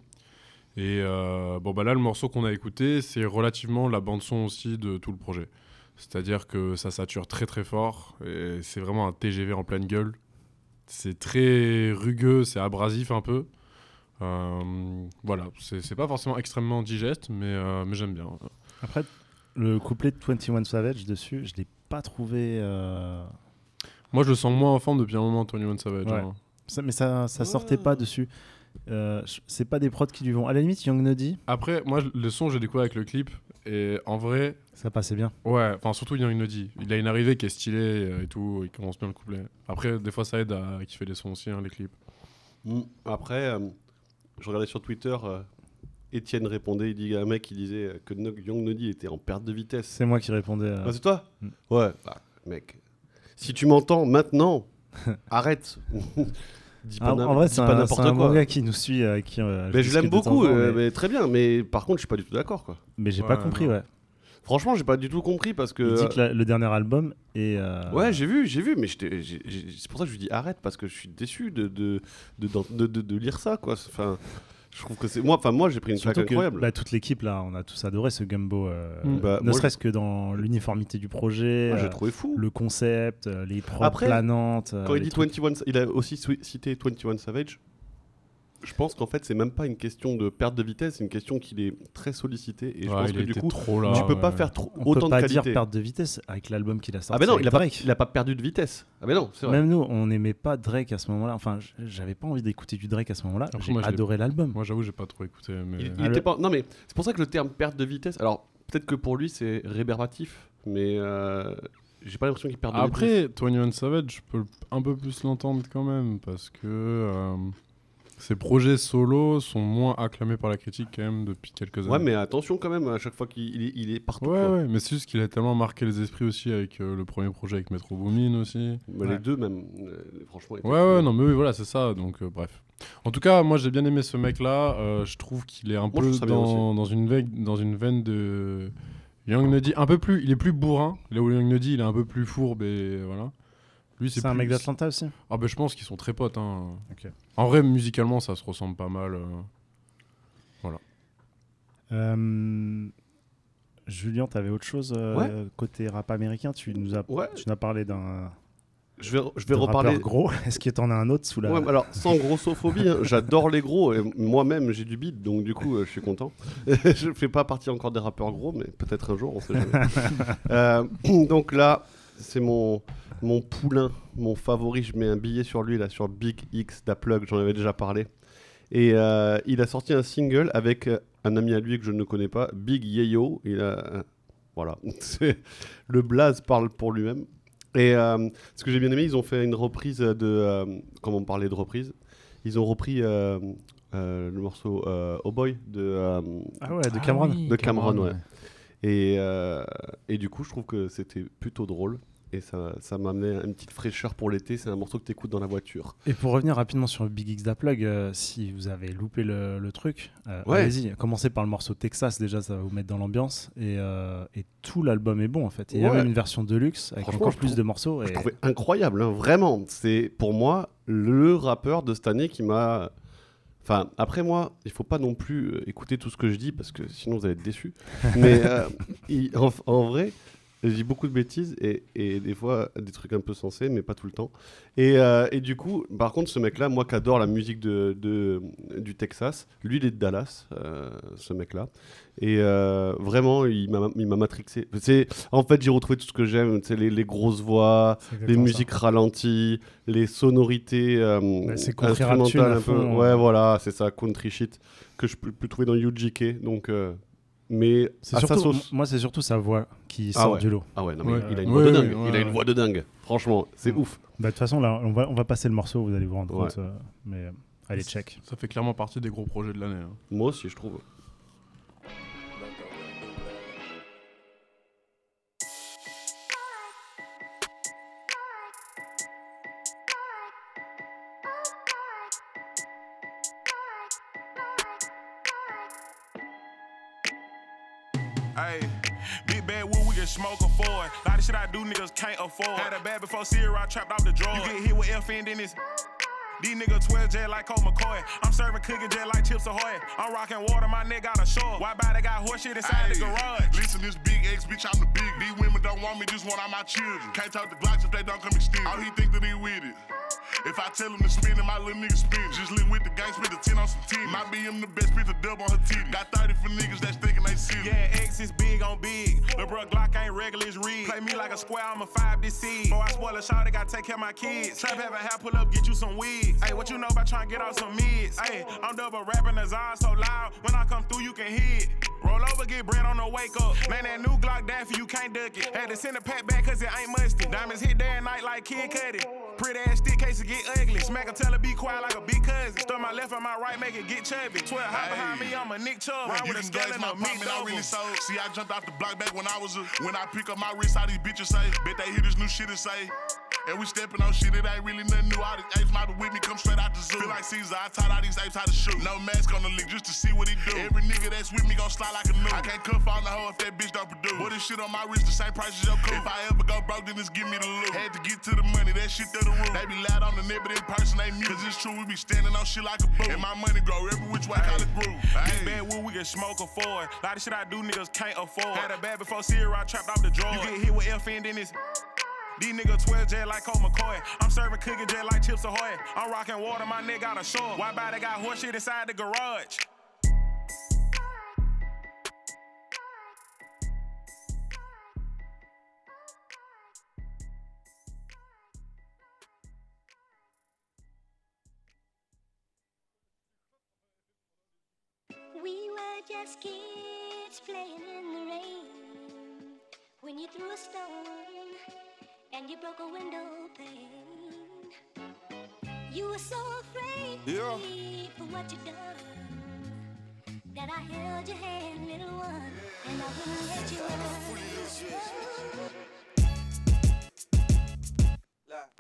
Et euh, bon, bah là, le morceau qu'on a écouté, c'est relativement la bande-son aussi de tout le projet. C'est-à-dire que ça sature très très fort et c'est vraiment un TGV en pleine gueule. C'est très rugueux, c'est abrasif un peu. Euh, voilà, c'est pas forcément extrêmement digeste, mais, euh, mais j'aime bien. Après, le couplet de 21 Savage dessus, je l'ai pas trouvé. euh, Moi, je le sens moins en forme depuis un moment, 21 Savage. Ouais. hein. Ça- mais ça, ça sortait pas dessus. Euh, c'est pas des prods qui lui vont. À la limite, Young Nuddy, Après, moi, le son, j'ai découvert avec le clip. Et en vrai, ça passait bien. ouais, enfin, surtout Young Nuddy. Il a une arrivée qui est stylée euh, et tout. Il commence bien le couplet. Après, des fois, ça aide à kiffer les sons aussi, hein, les clips. Mm. Après, euh, je regardais sur Twitter, euh, Étienne répondait, il dit à un mec qui disait euh, que No- Young Nuddy était en perte de vitesse. C'est moi qui répondais. à- Ah, c'est toi Mm. Ouais, bah, mec. Si tu m'entends maintenant, [LAUGHS] Arrête. [LAUGHS] dis Ah, pas, en vrai, c'est pas un, un bon gars qui nous suit. euh, qui, euh, Mais je l'aime beaucoup, temps, euh, mais- mais très bien. Mais par contre, je suis pas du tout d'accord, quoi. Mais j'ai pas compris, ouais. Franchement, j'ai pas du tout compris parce que. Il dit que la- le dernier album est. euh, Ouais, j'ai vu, j'ai vu, mais c'est pour ça que je lui dis arrête parce que je suis déçu de de, de, de, de- de lire ça, quoi. Enfin, je trouve que c'est moi. Enfin, moi, j'ai pris une claque incroyable. bah, toute l'équipe là, on a tous adoré ce Gumbo. euh, Mm. Bah, ne serait-ce que dans l'uniformité du projet, Ah, euh, trouvé fou. le concept, euh, les prods Après, planantes. Quand il dit trucs- 21, il a aussi cité 21 Savage. Je pense qu'en fait, c'est même pas une question de perte de vitesse, c'est une question qu'il est très sollicité. Et je Ouais, pense que du coup, trop là, tu peux pas faire trop, on autant peut de pas qualité. dire perte de vitesse avec l'album qu'il a sorti. Ah, mais non, avec il a, pas, Drake. il a pas perdu de vitesse. Ah, mais non, c'est vrai. Même nous, on n'aimait pas Drake à ce moment-là. Enfin, j'avais pas envie d'écouter du Drake à ce moment-là. J'ai adoré l'album. Moi, j'avoue, j'ai pas trop écouté. Mais... Il, il Ah, était pas... Non, mais c'est pour ça que le terme perte de vitesse. Alors, peut-être que pour lui, c'est rébarbatif, mais euh, j'ai pas l'impression qu'il perd de vitesse. Après, 21 Savage, je peux un peu plus l'entendre quand même, parce que euh, ses projets solo sont moins acclamés par la critique quand même depuis quelques années. Ouais, mais attention quand même, à chaque fois qu'il il est, il est partout. Ouais, quoi. ouais, mais c'est juste qu'il a tellement marqué les esprits aussi avec euh, le premier projet avec Metro Boomin aussi. Bah, Les deux, même. euh, franchement. Ouais, cool. ouais, non, mais oui, voilà, c'est ça. Donc, euh, bref. En tout cas, moi, j'ai bien aimé ce mec-là. Je trouve qu'il est un Moi, peu dans, dans, une veine, dans une veine de Young Nuddy. Un peu plus, il est plus bourrin. Là où Young Nuddy, il est un peu plus fourbe et voilà. Lui, C'est un mec d'Atlanta aussi Ah, ben, je pense qu'ils sont très potes. hein. En vrai, musicalement, ça se ressemble pas mal. euh. Voilà. Euh, Julien, t'avais autre chose euh, Ouais. côté rap américain? Tu nous as, Ouais. tu nous as parlé d'un. Je vais, je vais de reparler. gros. [LAUGHS] Est-ce que t'en as un autre sous la. Ouais, alors, sans grossophobie, hein, j'adore les gros. Et moi-même, j'ai du bide, donc du coup, euh, je suis content. [LAUGHS] je fais pas partie encore des rappeurs gros, mais peut-être un jour, on sait jamais. [LAUGHS] Euh, donc là, c'est mon, mon poulain, mon favori. Je mets un billet sur lui, là, sur Big X d'Aplug, j'en avais déjà parlé. Et euh, il a sorti un single avec euh, un ami à lui que je ne connais pas, Big Yayo. Il a, euh, voilà, [LAUGHS] C'est- le blaze parle pour lui-même. Et euh, ce que j'ai bien aimé, ils ont fait une reprise de, euh, comme on parlait de reprise, ils ont repris euh, euh, le morceau euh, Oh Boy de, euh, Ah ouais, de Ah Cameron. oui, de Cameron, Cameron, ouais. Et, euh, et du coup, je trouve que c'était plutôt drôle. Et ça, ça m'a amené une petite fraîcheur pour l'été. C'est un morceau que tu écoutes dans la voiture. Et pour revenir rapidement sur Big X d'Aplug, euh, si vous avez loupé le, le truc, euh, Ouais. allez-y, commencez par le morceau Texas, déjà ça va vous mettre dans l'ambiance. Et, euh, et tout l'album est bon en fait. Il y a même une version deluxe avec encore je plus trouve- de morceaux. Je et- trouvais incroyable, hein, vraiment. C'est pour moi le rappeur de cette année qui m'a. Enfin, après moi, il faut pas non plus euh, écouter tout ce que je dis parce que sinon vous allez être déçus. Mais euh, en vrai, je dis beaucoup de bêtises et, et des fois des trucs un peu sensés, mais pas tout le temps. Et, euh, et du coup, par contre, ce mec-là, moi qui adore la musique de, de- du Texas, lui il est de Dallas, euh, ce mec-là. Et euh, vraiment, il m'a matrixé. En fait, j'ai retrouvé tout ce que j'aime, les, les grosses voix, les musiques ralenties, les sonorités Bah, instrumentales un peu. fond, Ouais, voilà, c'est ça, country shit que je peux, peux trouver dans UGK. Donc, mais C'est surtout, moi, c'est surtout sa voix qui Ah sort ouais. du lot. Ah ouais, non, mais Ouais. il a une Ouais, voix de dingue. ouais, il a une voix de dingue. Franchement, c'est ouf. Bah, De toute façon, là, on va, on va passer le morceau, vous allez vous rendre Ouais. compte. euh, mais euh, allez, check. Ça fait clairement partie des gros projets de l'année. hein. Moi aussi, je trouve. 4 Sierra trapped off the drug. You get hit with FN then this. These niggas 12 jet like Colt McCoy. I'm serving cooking jet like Chips Ahoy. I'm rocking water, my nigga got a shore. Why body got horse shit inside the garage? Listen, this big X bitch, I'm the big. These women don't want me, just want all my children. Can't talk to Glocks if they don't come extend. All he think that he with it. If I tell him to spin it, my little nigga spin. it. Just live with the gang, spit the 10 on some 10. My BM the best, spit the dub on her titty. Got 30 for niggas that's thinking they see. Yeah, X is big on big. Lil' bro Glock ain't regular, it's rigged. Play me like a square, I'm a five this seed. Before I spoil a shot, I gotta take care of my kids. Trap have a hat, pull up, get you some wigs. Hey, what you know about trying to get out some mids? Hey, I'm double rapping the Zara so loud. When I come through, you can hear it. Roll over, get bread on the wake up. Man, that new Glock Daffy, you can't duck it. Had to send a pack back cause it ain't musty. Diamonds hit day and night like Kid Cudi. Pretty ass stick cases get ugly. Smack her, tell her be quiet like a big cousin. Start my left and my right, make it get chubby. 12 hot behind me, I'm a Nick Chubb. Ride You a can skeleton, my a apartment, I really sold. See, I jumped off the block back when I was a. When I pick up my wrist, all these bitches say, bet they hear this new shit and say. And we stepping on shit, it ain't really nothing new. All these apes mobbing with me, come straight out the zoo. Feel like Caesar, I taught all these apes how to shoot. No mask on the league just to see what he do. Every nigga that's with me gon' slide like a new. I can't cuff on the hoe if that bitch don't produce. What this shit on my wrist, the same price as your cool. If I ever go broke, then just give me the loot. Had to get to the money, that shit through the roof. They be loud on the net, but in person they mute. Cause it's true, we be standing on shit like a boot. And my money grow every which way, call it group. Big bad wood, we can smoke afford. Lot of shit I do, niggas can't afford. Had a bad before Sierra, I trapped off the drawer. You get hit with FN, then it's. These niggas 12 jet like Cole McCoy. I'm serving cooking jet like Chips Ahoy. I'm rocking water, my nigga got a shore. Why by they got horse shit inside the garage? We were just kids playing in the rain when you threw a stone and you broke a window pane. You were so afraid Yeah. for what you done. That I held your hand, little one, and I wouldn't let you I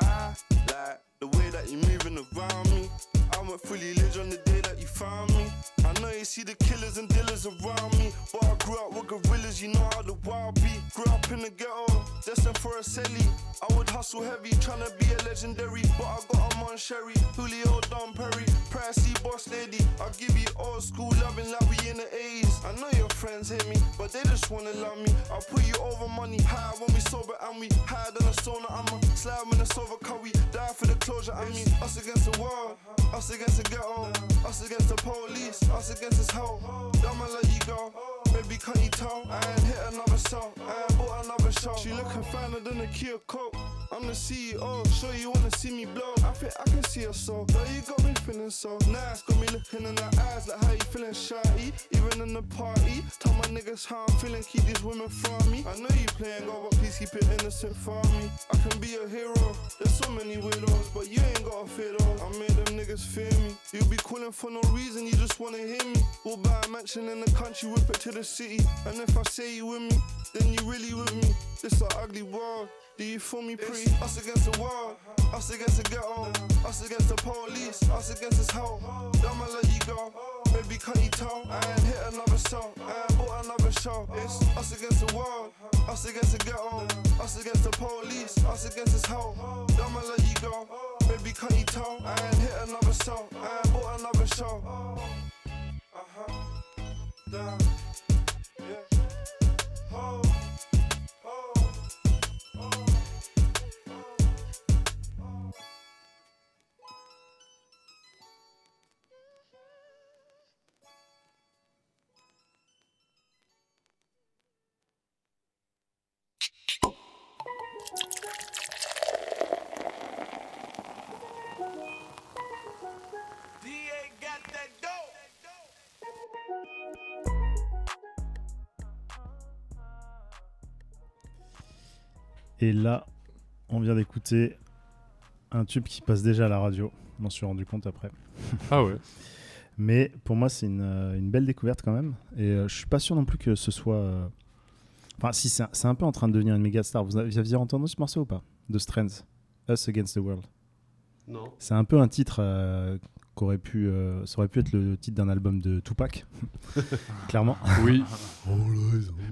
oh. like the way that you're moving around me. I went fully lit on the day that you found me. I know you see the killers and dealers around me, but I grew up with gorillas. You know how the wild be. Grew up in the ghetto, destined for a celly. I would hustle heavy, tryna be a legendary, but I got a on Sherry, Julio Don Perry, Pricey Boss Lady. I'll give you old school loving like we in the 80s. I know your friends hate me, but they just wanna love me. I'll put you over money, high when we sober and we higher than a sauna. I'm a slab in a silver car, we die for the closure. I mean, us against the world, us against the ghetto, us against the police, us against this hoe. I'ma let you go. Baby, can't you tell? I ain't hit another song, I ain't bought another show. She looking finer than a Kia Coke. I'm the CEO, sure you wanna see me blow. I think I can see her so. Girl, you got me feeling so nice. Got me looking in the eyes like how you feeling shy. Even in the party, tell my niggas how I'm feeling. Keep these women from me. I know you playing God, but please keep it innocent for me. I can be a hero. There's so many widows, but you ain't gotta fear those. I made them niggas fear me. You be calling for no reason, you just wanna hear me. We'll buy a mansion in the country, whip it to the city. And if I say you with me, then you really with me. This ugly world. Do you feel me pretty? Us against the world, us against the ghetto, us against the police, us against this hoe. I'ma let you go. Baby, can't you tell? I ain't hit another song, I ain't bought another show. It's us against the world, us against the ghetto, us against the police, us against this hoe. I'ma let you go. Baby, can't you tell? I ain't hit another song, I ain't bought another show. Uh huh. Down. Et là, on vient d'écouter un tube qui passe déjà à la radio. Je m'en suis rendu compte après. Ah ouais. [LAUGHS] Mais pour moi, c'est une, euh, une belle découverte quand même. Et euh, je suis pas sûr non plus que ce soit. euh, Enfin, si, c'est un, peu en train de devenir une méga star. Vous aviez entendu ce morceau ou pas? De Strands Us Against the World? Non. C'est un peu un titre euh, qu'aurait pu. euh, ça aurait pu être le titre d'un album de Tupac. [LAUGHS] Clairement. Oui.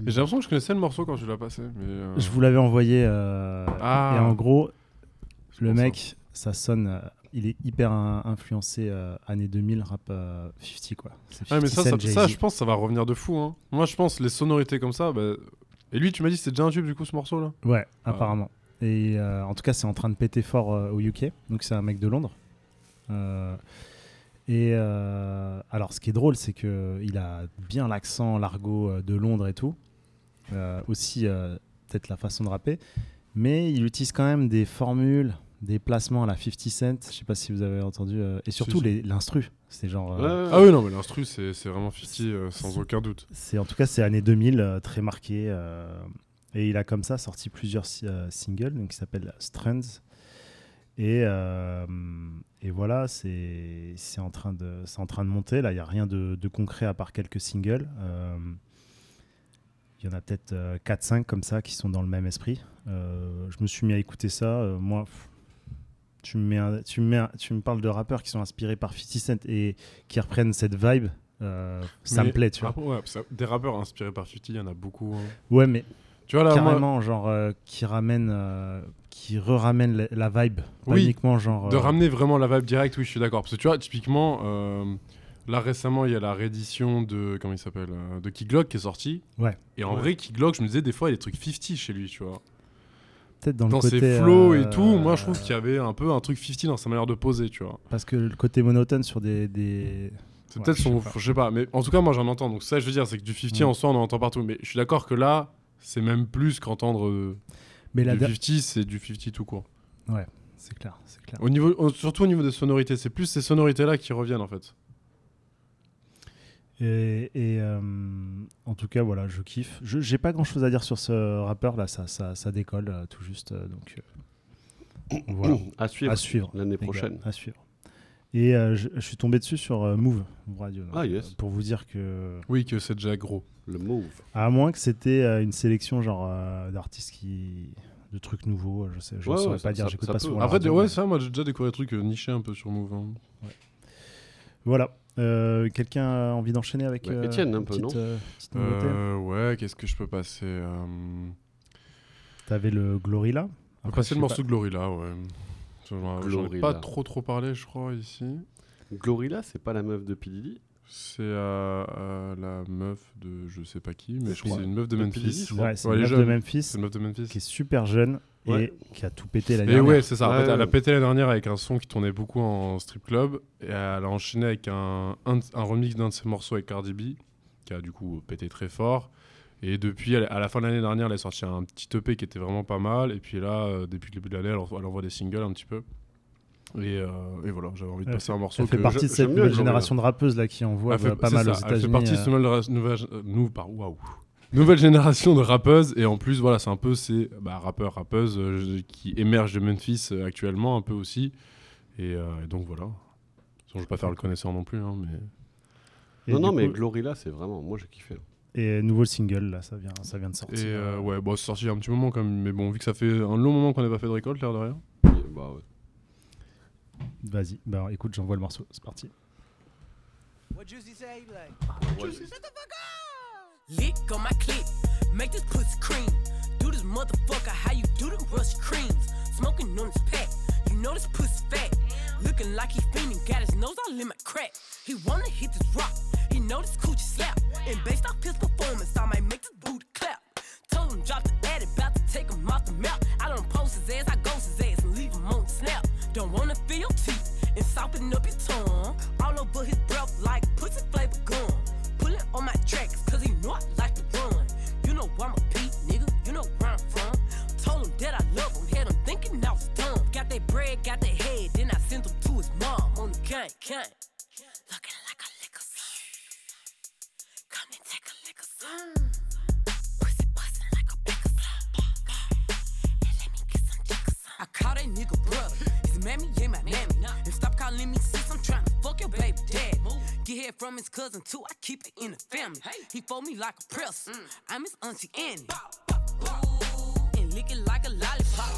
Mais j'ai l'impression que je connaissais le morceau quand tu l'as passé. Mais euh, Je vous l'avais envoyé. euh, Ah. Et en gros, le ça. mec, ça, sonne. euh, il est hyper in- influencé euh, années 2000, rap euh, 50, quoi. C'est Ouais, mais 50 ça, je pense ça va revenir de fou. Hein. Moi, je pense les sonorités comme ça. bah, Et lui, tu m'as dit c'était déjà un tube du coup ce morceau là Ouais, apparemment. Et euh, en tout cas, c'est en train de péter fort euh, au UK. Donc, c'est un mec de Londres. Euh, et euh, alors, ce qui est drôle, c'est que il a bien l'accent, l'argot euh, de Londres et tout. Euh, aussi, euh, peut-être la façon de rapper. Mais il utilise quand même des formules, des placements à la 50 Cent. Je sais pas si vous avez entendu. euh, et surtout, l'instru. C'est genre. euh, Ah oui, non, mais l'instru, c'est c'est vraiment 50 euh, sans aucun doute. c'est en tout cas c'est années 2000 euh, très marqué euh, et il a comme ça sorti plusieurs si- euh, singles donc qui s'appellent Strands et, euh, et voilà c'est en train de c'est en train de monter là il y a rien de, de concret à part quelques singles Euh, Il y en a peut-être euh, 4-5 comme ça qui sont dans le même esprit. Euh, je me suis mis à écouter ça. euh, moi, pff, tu me, mets un- tu, me mets un- tu me parles de rappeurs qui sont inspirés par 50 Cent et qui reprennent cette vibe. euh, ça Mais- me plaît, tu vois. ah, ouais, ça- des rappeurs inspirés par 50, il y en a beaucoup. hein. Ouais, mais Tu vois, là, moi- carrément, genre, euh, qui ramène, euh, qui re-ramène la, la vibe. Pas Oui, uniquement, genre. de euh, ramener vraiment la vibe directe, oui, je suis d'accord. Parce que tu vois, typiquement, euh, là récemment, il y a la réédition de. Comment il s'appelle euh, De Key Glock qui est sortie. Ouais. Et en Ouais. vrai, Key Glock, je me disais, des fois, il y a des trucs 50 chez lui, tu vois. Peut-être dans, le Dans côté. ses flows euh, et tout, moi, je trouve qu'il y avait un peu un truc 50 dans sa manière de poser, tu vois. Parce que le côté monotone sur des. des... C'est Ouais, peut-être son. Je sais pas, mais en tout cas, moi, j'en entends. Donc, ça, je veux dire, c'est que du 50 Mm. en soi, on en entend partout. Mais je suis d'accord que là, c'est même plus qu'entendre. Mais la du da- 50, c'est du 50 tout court. Ouais, c'est clair, c'est clair. Au niveau, au- surtout au niveau des sonorités, c'est plus ces sonorités-là qui reviennent en fait. Et, et, euh, en tout cas, voilà, je kiffe. Je J'ai pas grand chose à dire sur ce rappeur là, ça, ça, ça décolle euh, tout juste. euh, donc, voilà. À suivre À suivre. l'année prochaine. À suivre. Et euh, je, je suis tombé dessus sur euh, Move Radio. donc, Ah, yes. euh, Pour vous dire que. Oui, que c'est déjà gros. Le move. À moins que c'était euh, une sélection genre euh, d'artistes qui. de trucs nouveaux, je sais, je Ouais, saurais ouais, pas ça- dire, j'écoute pas souvent. Après, radio, ouais, mais- ça, moi j'ai déjà découvert des trucs euh, nichés un peu sur Move. hein. Voilà. Euh, Quelqu'un a envie d'enchaîner avec. Euh, Étienne, un peu, petite, non euh, petite Euh, ouais, qu'est-ce que je peux passer euh, T'avais le Glorilla. On va Après, passer le morceau pas. Glorilla, ouais. J'en ai Glorilla. pas trop trop parlé, je crois, ici. Glorilla, c'est pas la meuf de P. Diddy? C'est euh, euh, la meuf de je sais pas qui, mais je crois c'est une meuf de Memphis. Ouais, c'est Ouais, une meuf de. Memphis. C'est une meuf de Memphis. Qui est super jeune Ouais. et qui a tout pété la Et dernière. ouais, c'est ça. En Ouais, fait, elle a pété la dernière avec un son qui tournait beaucoup en strip club. Et elle a enchaîné avec un, un remix d'un de ses morceaux avec Cardi B, qui a du coup pété très fort. Et depuis, elle- à la fin de l'année dernière, elle a sorti un petit EP qui était vraiment pas mal. Et puis là, euh, depuis le début de l'année, elle, envoie- elle envoie des singles un petit peu. Et, euh, et voilà, j'avais envie de passer fait- un morceau Elle fait que partie de cette nouvelle génération de rappeuses là qui envoie euh, pas mal ça, aux Elle fait États-Unis. partie de cette nouvelle, nouvelle, euh, waouh. nouvelle génération de rappeuses. Et en plus, voilà, c'est un peu ces bah, rappeurs, rappeuses euh, qui émergent de Memphis euh, actuellement, un peu aussi. Et, euh, et donc voilà. Je ne vais pas faire le connaisseur non plus, hein, mais. Et Non, non, du mais coup- Glorilla, c'est vraiment. Moi, j'ai kiffé. Et nouveau single là, ça vient, ça vient de sortir. Et euh, ouais, bon, c'est sorti il y a un petit moment quand même. Mais bon, vu que ça fait un long moment qu'on n'a pas fait de récolte, l'air de rien. Bah, ouais. Vas-y, bah écoute, j'envoie le morceau, c'est parti. Lick on my clip, make this pussy cream. Do this motherfucker how you do them rush creams. Smoking on this pack, you know this pussy fat. Looking like he fiending, got his nose all in my crack. He wanna hit this rock, he know this coochie slap. And based off his performance, I might make this booty clap. Told him drop the ad, about to take him off the map. I don't post his ass, I ghost his ass and leave him on the snap. Don't wanna feel your teeth and soften up your tongue. All over his breath like pussy flavor gum. Pulling on my tracks, cause he know I like to run. You know I'm a Pete, nigga, you know where I'm from. Told him that I love him, had him thinking I was dumb. Got that bread, got that head, then I mom on the gang, gang. Looking like a liquor son. Come and take a liquor son. Pussy bustin' like a slum. And let me get some. I call that nigga brother. His mammy ain't my mammy. And stop calling me sis, I'm trying to fuck your baby dad. Get head from his cousin too, I keep it in the family. He fold me like a press. Mm. I'm his auntie Annie. And lick it like a lollipop.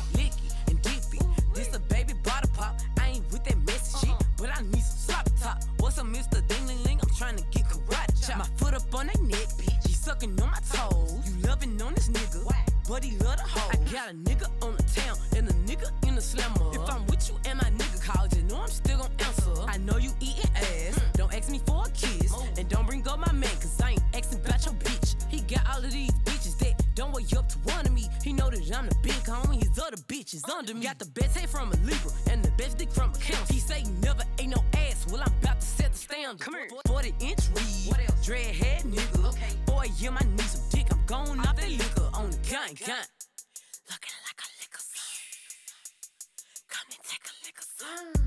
But I need some sloppy top. What's up, Mr. Ding Ling? I'm trying to get karate chop. My foot up on that neck, bitch. He sucking on my toes. You loving on this nigga, but he love the hoe. I got a nigga on the town and a nigga in the slammer. If I'm with you and my nigga call, you know I'm still gon' answer. I know you eating ass. Mm. Don't ask me for a kiss. And don't bring up my man, cause I ain't asking about your bitch. He got all of these bitches that don't wake up to one of me. He know that I'm the big homie, his other bitches under me. Got the best head from a Libra and the best dick from a Cancer. He say he never ate no ass. Well, I'm about to set the standard. Come here. 40 inch weed. What else? Dread head nigga. Okay. Boy, yeah, I need some dick. I'm going off that liquor on the gun, gun. Looking like a liquor son. Come and take a liquor son.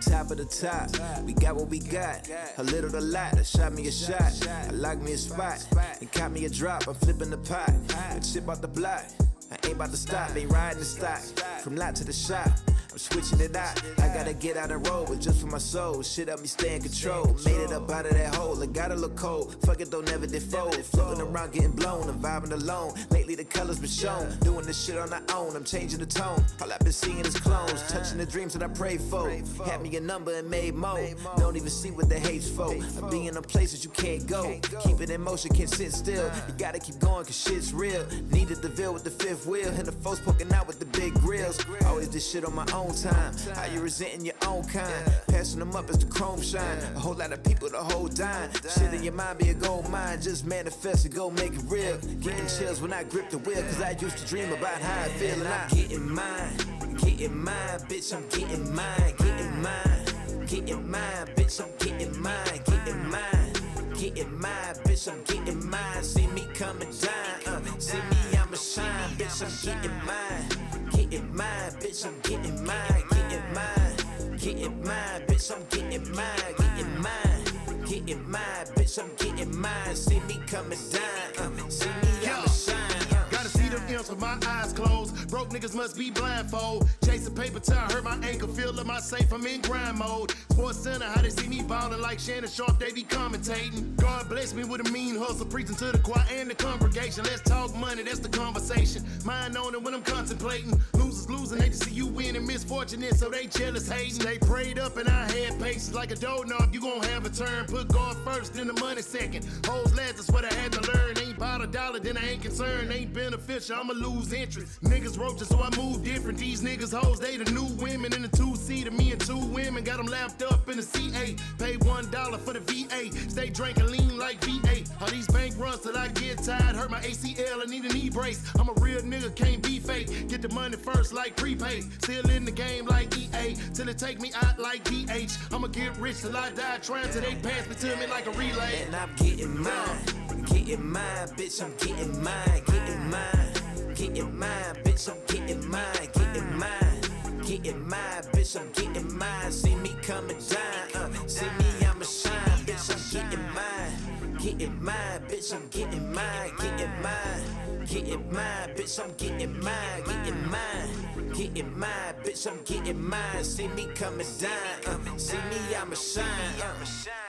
Top of the top. We got what we got, a little to lot. Shot me a shot, I locked me a spot, and caught me a drop. I'm flipping the pot, and chip out the block. I ain't about to stop, ain't riding the stock. From lot to the shop, I'm switching it out. I gotta get out and roll, but just for my soul. Shit up me, stay in control. Made it up out of that hole, I gotta look cold. Fuck it, though, never did fold. Floating around, getting blown, I'm vibing alone. Lately, the colors been shown. Doing this shit on my own, I'm changing the tone. All I've been seeing is clones, touching the dreams that I prayed for. Had me a number and made more. Don't even see what the hate's for. I'm be in places you can't go. Keep it in motion, can't sit still. You gotta keep going, cause shit's real. Needed the deal with the fifth wheel, and the folks poking out with the big grills. Always this shit on my own time. How you resenting your own kind? Passing them up as the chrome shine. A whole lot of people to hold dime. Shit in your mind be a gold mine. Just manifest and go make it real. Getting chills when I grip the wheel, cause I used to dream about how I feel, and I'm getting mine. Getting mine, bitch, I'm getting mine. Getting mine. Getting mine, bitch, I'm getting mine. Getting mine. Getting mine, bitch, I'm getting mine. See me coming down, uh, see me, I'ma shine, bitch, I'm getting mine. Getting mine, bitch, I'm getting mine. Getting mine, getting mine, bitch, I'm getting mine. Getting mine, getting mine, bitch, I'm getting mine. See me coming down, uh, see me, I'ma shine. uh. Gotta see them M's with my eyes closed. Broke niggas must be blindfold. Chasing paper towel, hurt my ankle. Feel my safe, I'm in grind mode. Sports center, how they see me ballin' like Shannon Sharp, they be commentating. God bless me with a mean hustle, preaching to the choir and the congregation. Let's talk money, that's the conversation. Mind on it when I'm contemplating. Losers losing, they just see you winning. Misfortunate, so they jealous hating. They prayed up and I had patience like a doorknob. You gon' have a turn. Put God first, then the money second. Hoes last, that's what I had to learn. Ain't about a dollar, then I ain't concerned. Ain't beneficial, I'ma lose interest. Niggas roaches, so I move different. These niggas hoes, they the new women in the two seater. Me and two women got them lapped up in the C8. Pay one dollar for the VA. Stay drinking lean like V8. All these bank runs till I get tired. Hurt my ACL, I need a knee brace. I'm a real nigga, can't be fake. Get the money first like prepaid. Still in the game like EA. Till it take me out like DH. I'ma get rich till I die trying till they pass me to me like a relay. And I'm getting mine, getting mine, bitch, I'm getting mine, getting mine, getting mine, bitch, I'm getting mine, getting mine, getting mine, bitch, I'm getting mine. See me coming down, uh, see me, I'ma shine, bitch, I'm getting mine, getting mine, bitch, I'm getting mine, getting mine, getting mine, bitch, I'm getting mine, getting mine, getting mine, bitch, I'm getting mine. See me coming down, uh, see me, I'ma shine, uh.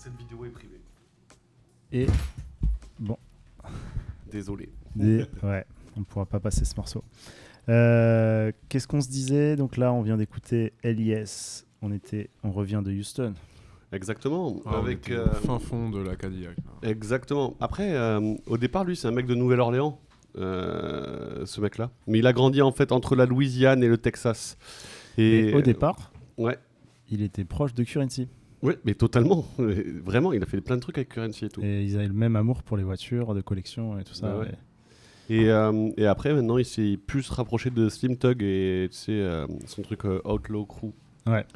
Cette vidéo est privée. Et bon. Désolé. Des- ouais, on pourra pas passer ce morceau. Euh, Qu'est-ce qu'on se disait? Donc là, on vient d'écouter LIS. On était, on revient de Houston. Exactement. Ah, on avec était au fin fond de la Cadillac. Exactement. Après, euh, au départ, lui, c'est un mec de Nouvelle-Orléans, euh, ce mec-là. Mais il a grandi en fait entre la Louisiane et le Texas. Et au départ, ouais. il était proche de Currency. Ouais, mais totalement. [LAUGHS] Vraiment, il a fait plein de trucs avec Currency et tout. Et ils avaient le même amour pour les voitures de collection et tout ça. Bah ouais. Et, euh, et après, maintenant, il s'est plus rapproché de Slim Tug et tu sais, euh, son truc euh, Outlaw Crew. Ouais.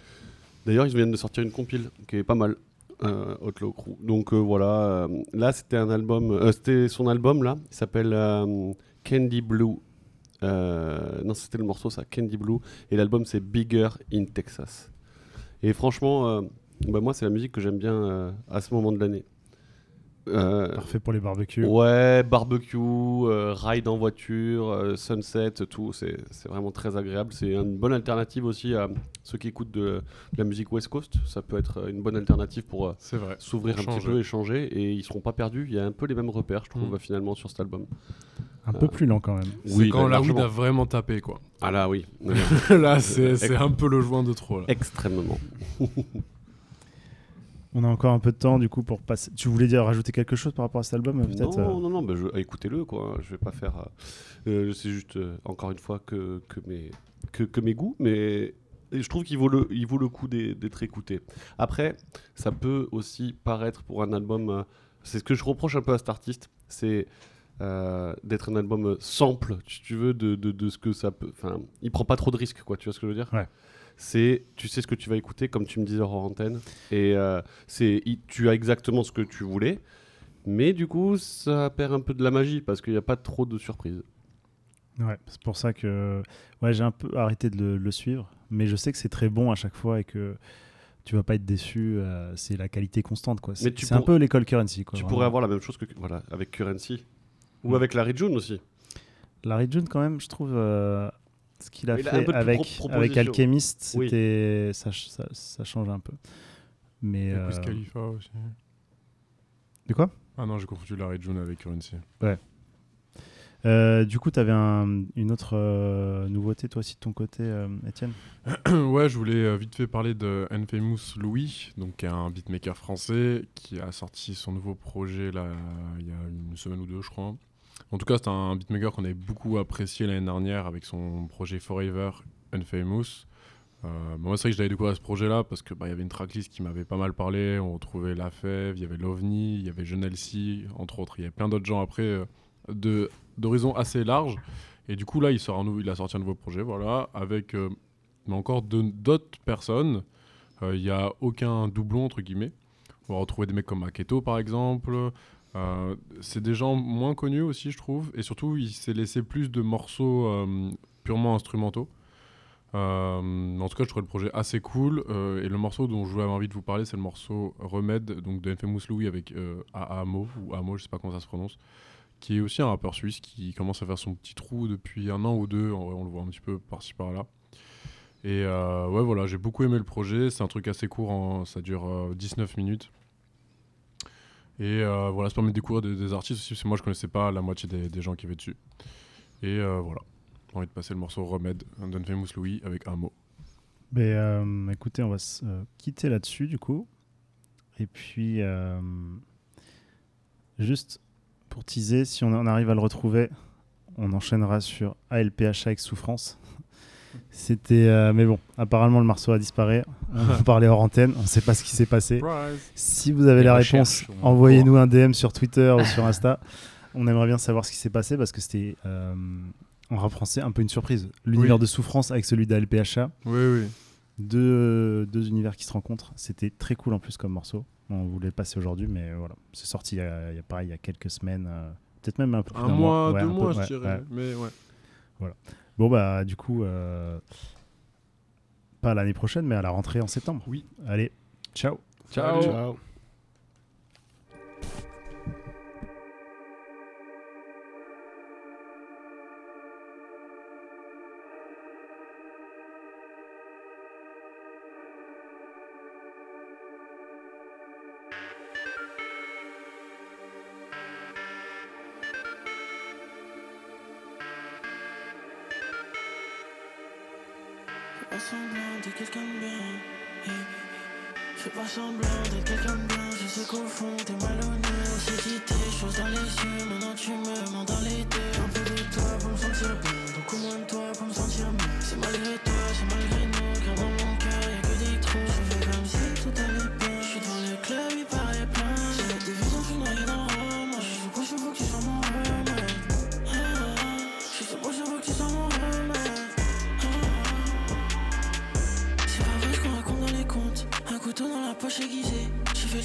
D'ailleurs, ils viennent de sortir une compile qui est pas mal, euh, Outlaw Crew. Donc euh, voilà, là, c'était un album, c'était son album là, il s'appelle Candy Blue. Non, c'était le morceau ça, Candy Blue. Et l'album, c'est Bigger in Texas. Et franchement, bah, moi, c'est la musique que j'aime bien à ce moment de l'année. Euh, Parfait pour les barbecues. Ouais, barbecue, euh, ride en voiture, euh, sunset, tout. C'est c'est vraiment très agréable. C'est une bonne alternative aussi à ceux qui écoutent de, de la musique West Coast. Ça peut être une bonne alternative pour euh, s'ouvrir un petit peu et changer. Et ils seront pas perdus. Il y a un peu les mêmes repères, je trouve, Mm. finalement, sur cet album. Un peu plus lent quand même. C'est quand la weed a vraiment tapé, quoi. Ah là, oui. [LAUGHS] là, c'est c'est un peu le joint de trop. Là. Extrêmement. [LAUGHS] On a encore un peu de temps du coup pour passer. Tu voulais dire rajouter quelque chose par rapport à cet album peut-être Non, euh, non, non, bah, je- écoutez-le, quoi. Je vais pas faire. euh, euh, c'est juste, euh, encore une fois, que, que, mes, que, que mes goûts, mais et je trouve qu'il vaut le, il vaut le coup d'être écouté. Après, ça peut aussi paraître pour un album. euh, c'est ce que je reproche un peu à cet artiste, c'est euh, d'être un album euh, sample, si tu veux, de, de, de ce que ça peut. Enfin, il prend pas trop de risques, quoi. Tu vois ce que je veux dire? Ouais. C'est, tu sais ce que tu vas écouter, comme tu me disais hors antenne, et euh, c'est, tu as exactement ce que tu voulais, mais du coup, ça perd un peu de la magie parce qu'il n'y a pas trop de surprises. Ouais, c'est pour ça que ouais, j'ai un peu arrêté de le, le suivre, mais je sais que c'est très bon à chaque fois et que tu vas pas être déçu. euh, c'est la qualité constante, quoi. C'est un peu l'école currency, quoi. Tu vraiment. pourrais avoir la même chose que voilà, avec Currency. Ou avec Larry June aussi. Larry June, quand même, je trouve euh, ce qu'il a fait avec, avec. Alchemist, Oui. ça, ch- ça, ça change un peu. Mais euh, Khalifa aussi. De quoi? Ah non, j'ai confondu Larry June avec Currency. Ouais. Euh, du coup, tu avais une autre euh, nouveauté, toi aussi, de ton côté, euh, Étienne? [CLEARS THROAT] Ouais, je voulais euh, vite fait parler de Infamous Louis, donc qui est un beatmaker français qui a sorti son nouveau projet là il y a une semaine ou deux, je crois. En tout cas, c'est un beatmaker qu'on avait beaucoup apprécié l'année dernière avec son projet Forever Infamous. Euh, bah, moi, c'est vrai que j'avais découvert ce projet-là parce que bah, y avait une tracklist qui m'avait pas mal parlé. On retrouvait La Fève, il y avait l'OVNI, il y avait Jeune Elsie, entre autres. Il y avait plein d'autres gens après euh, d'horizons assez larges. Et du coup, là, il, sort un nouveau, il a sorti un nouveau projet, voilà, avec euh, mais encore d'autres personnes. Il n'y a aucun doublon, entre guillemets. On va retrouver des mecs comme Maketo, par exemple. Euh, c'est des gens moins connus aussi, je trouve. Et surtout, il s'est laissé plus de morceaux euh, purement instrumentaux. Euh, en tout cas, je trouve le projet assez cool. Euh, et le morceau dont je avais envie de vous parler, c'est le morceau Remède, donc de Infamous Louis avec euh, Amo, ou Amo, je sais pas comment ça se prononce, qui est aussi un rappeur suisse qui commence à faire son petit trou depuis un an ou deux. En vrai, on le voit un petit peu par-ci par-là. Et ouais, voilà, j'ai beaucoup aimé le projet. C'est un truc assez court, en- ça dure euh, 19 minutes. Et euh, voilà, ça permet de découvrir des, artistes aussi, parce que moi je connaissais pas la moitié des, gens qui avaient dessus. Et euh, voilà, j'ai envie de passer le morceau Remède d'Unfamous Louis avec un mot. Ben, euh, écoutez, on va se euh, quitter là-dessus du coup. Et puis, juste pour teaser, si on, on arrive à le retrouver, on enchaînera sur ALPH avec souffrance. C'était, euh, mais bon, apparemment le morceau a disparu. On en parlait hors antenne, on ne sait pas ce qui s'est passé. Si vous avez la réponse, envoyez-nous un DM sur Twitter ou sur Insta. On aimerait bien savoir ce qui s'est passé parce que c'était euh, en rap français un peu une surprise. L'univers Oui. de souffrance avec celui d'ALPHA Oui, oui. deux, deux univers qui se rencontrent. C'était très cool en plus comme morceau. On voulait le passer aujourd'hui, mais voilà. C'est sorti il y, a, il y a pareil, il y a quelques semaines, euh, peut-être même un peu plus Un mois, Ouais, deux un peu, mois, ouais, je dirais. ouais. Mais ouais. Voilà. Bon, bah, du coup, euh, pas l'année prochaine, mais à la rentrée en septembre. Oui. Allez, ciao. Ciao. Ciao.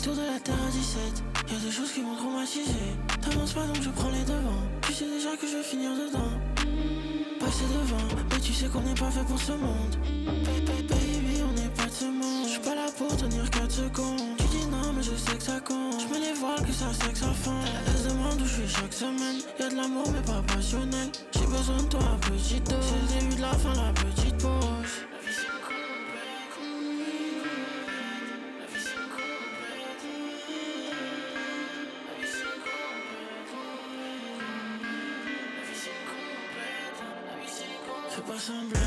Tour de la terre à 17. Y'a des choses qui m'ont traumatisé. T'avances pas donc je prends les devants. Tu sais déjà que je vais finir dedans. Passer devant, mais tu sais qu'on n'est pas fait pour ce monde. Ba- ba- Baby, on n'est pas de ce monde. Je suis pas là pour tenir 4 secondes. Tu dis non, mais je sais que ça compte. Je mets les voiles que ça sexe à fond. Elle se demande où je suis chaque semaine. Y'a de l'amour, mais pas passionnel. J'ai besoin de toi, petite dose. C'est le début de la fin, la petite pause. Fais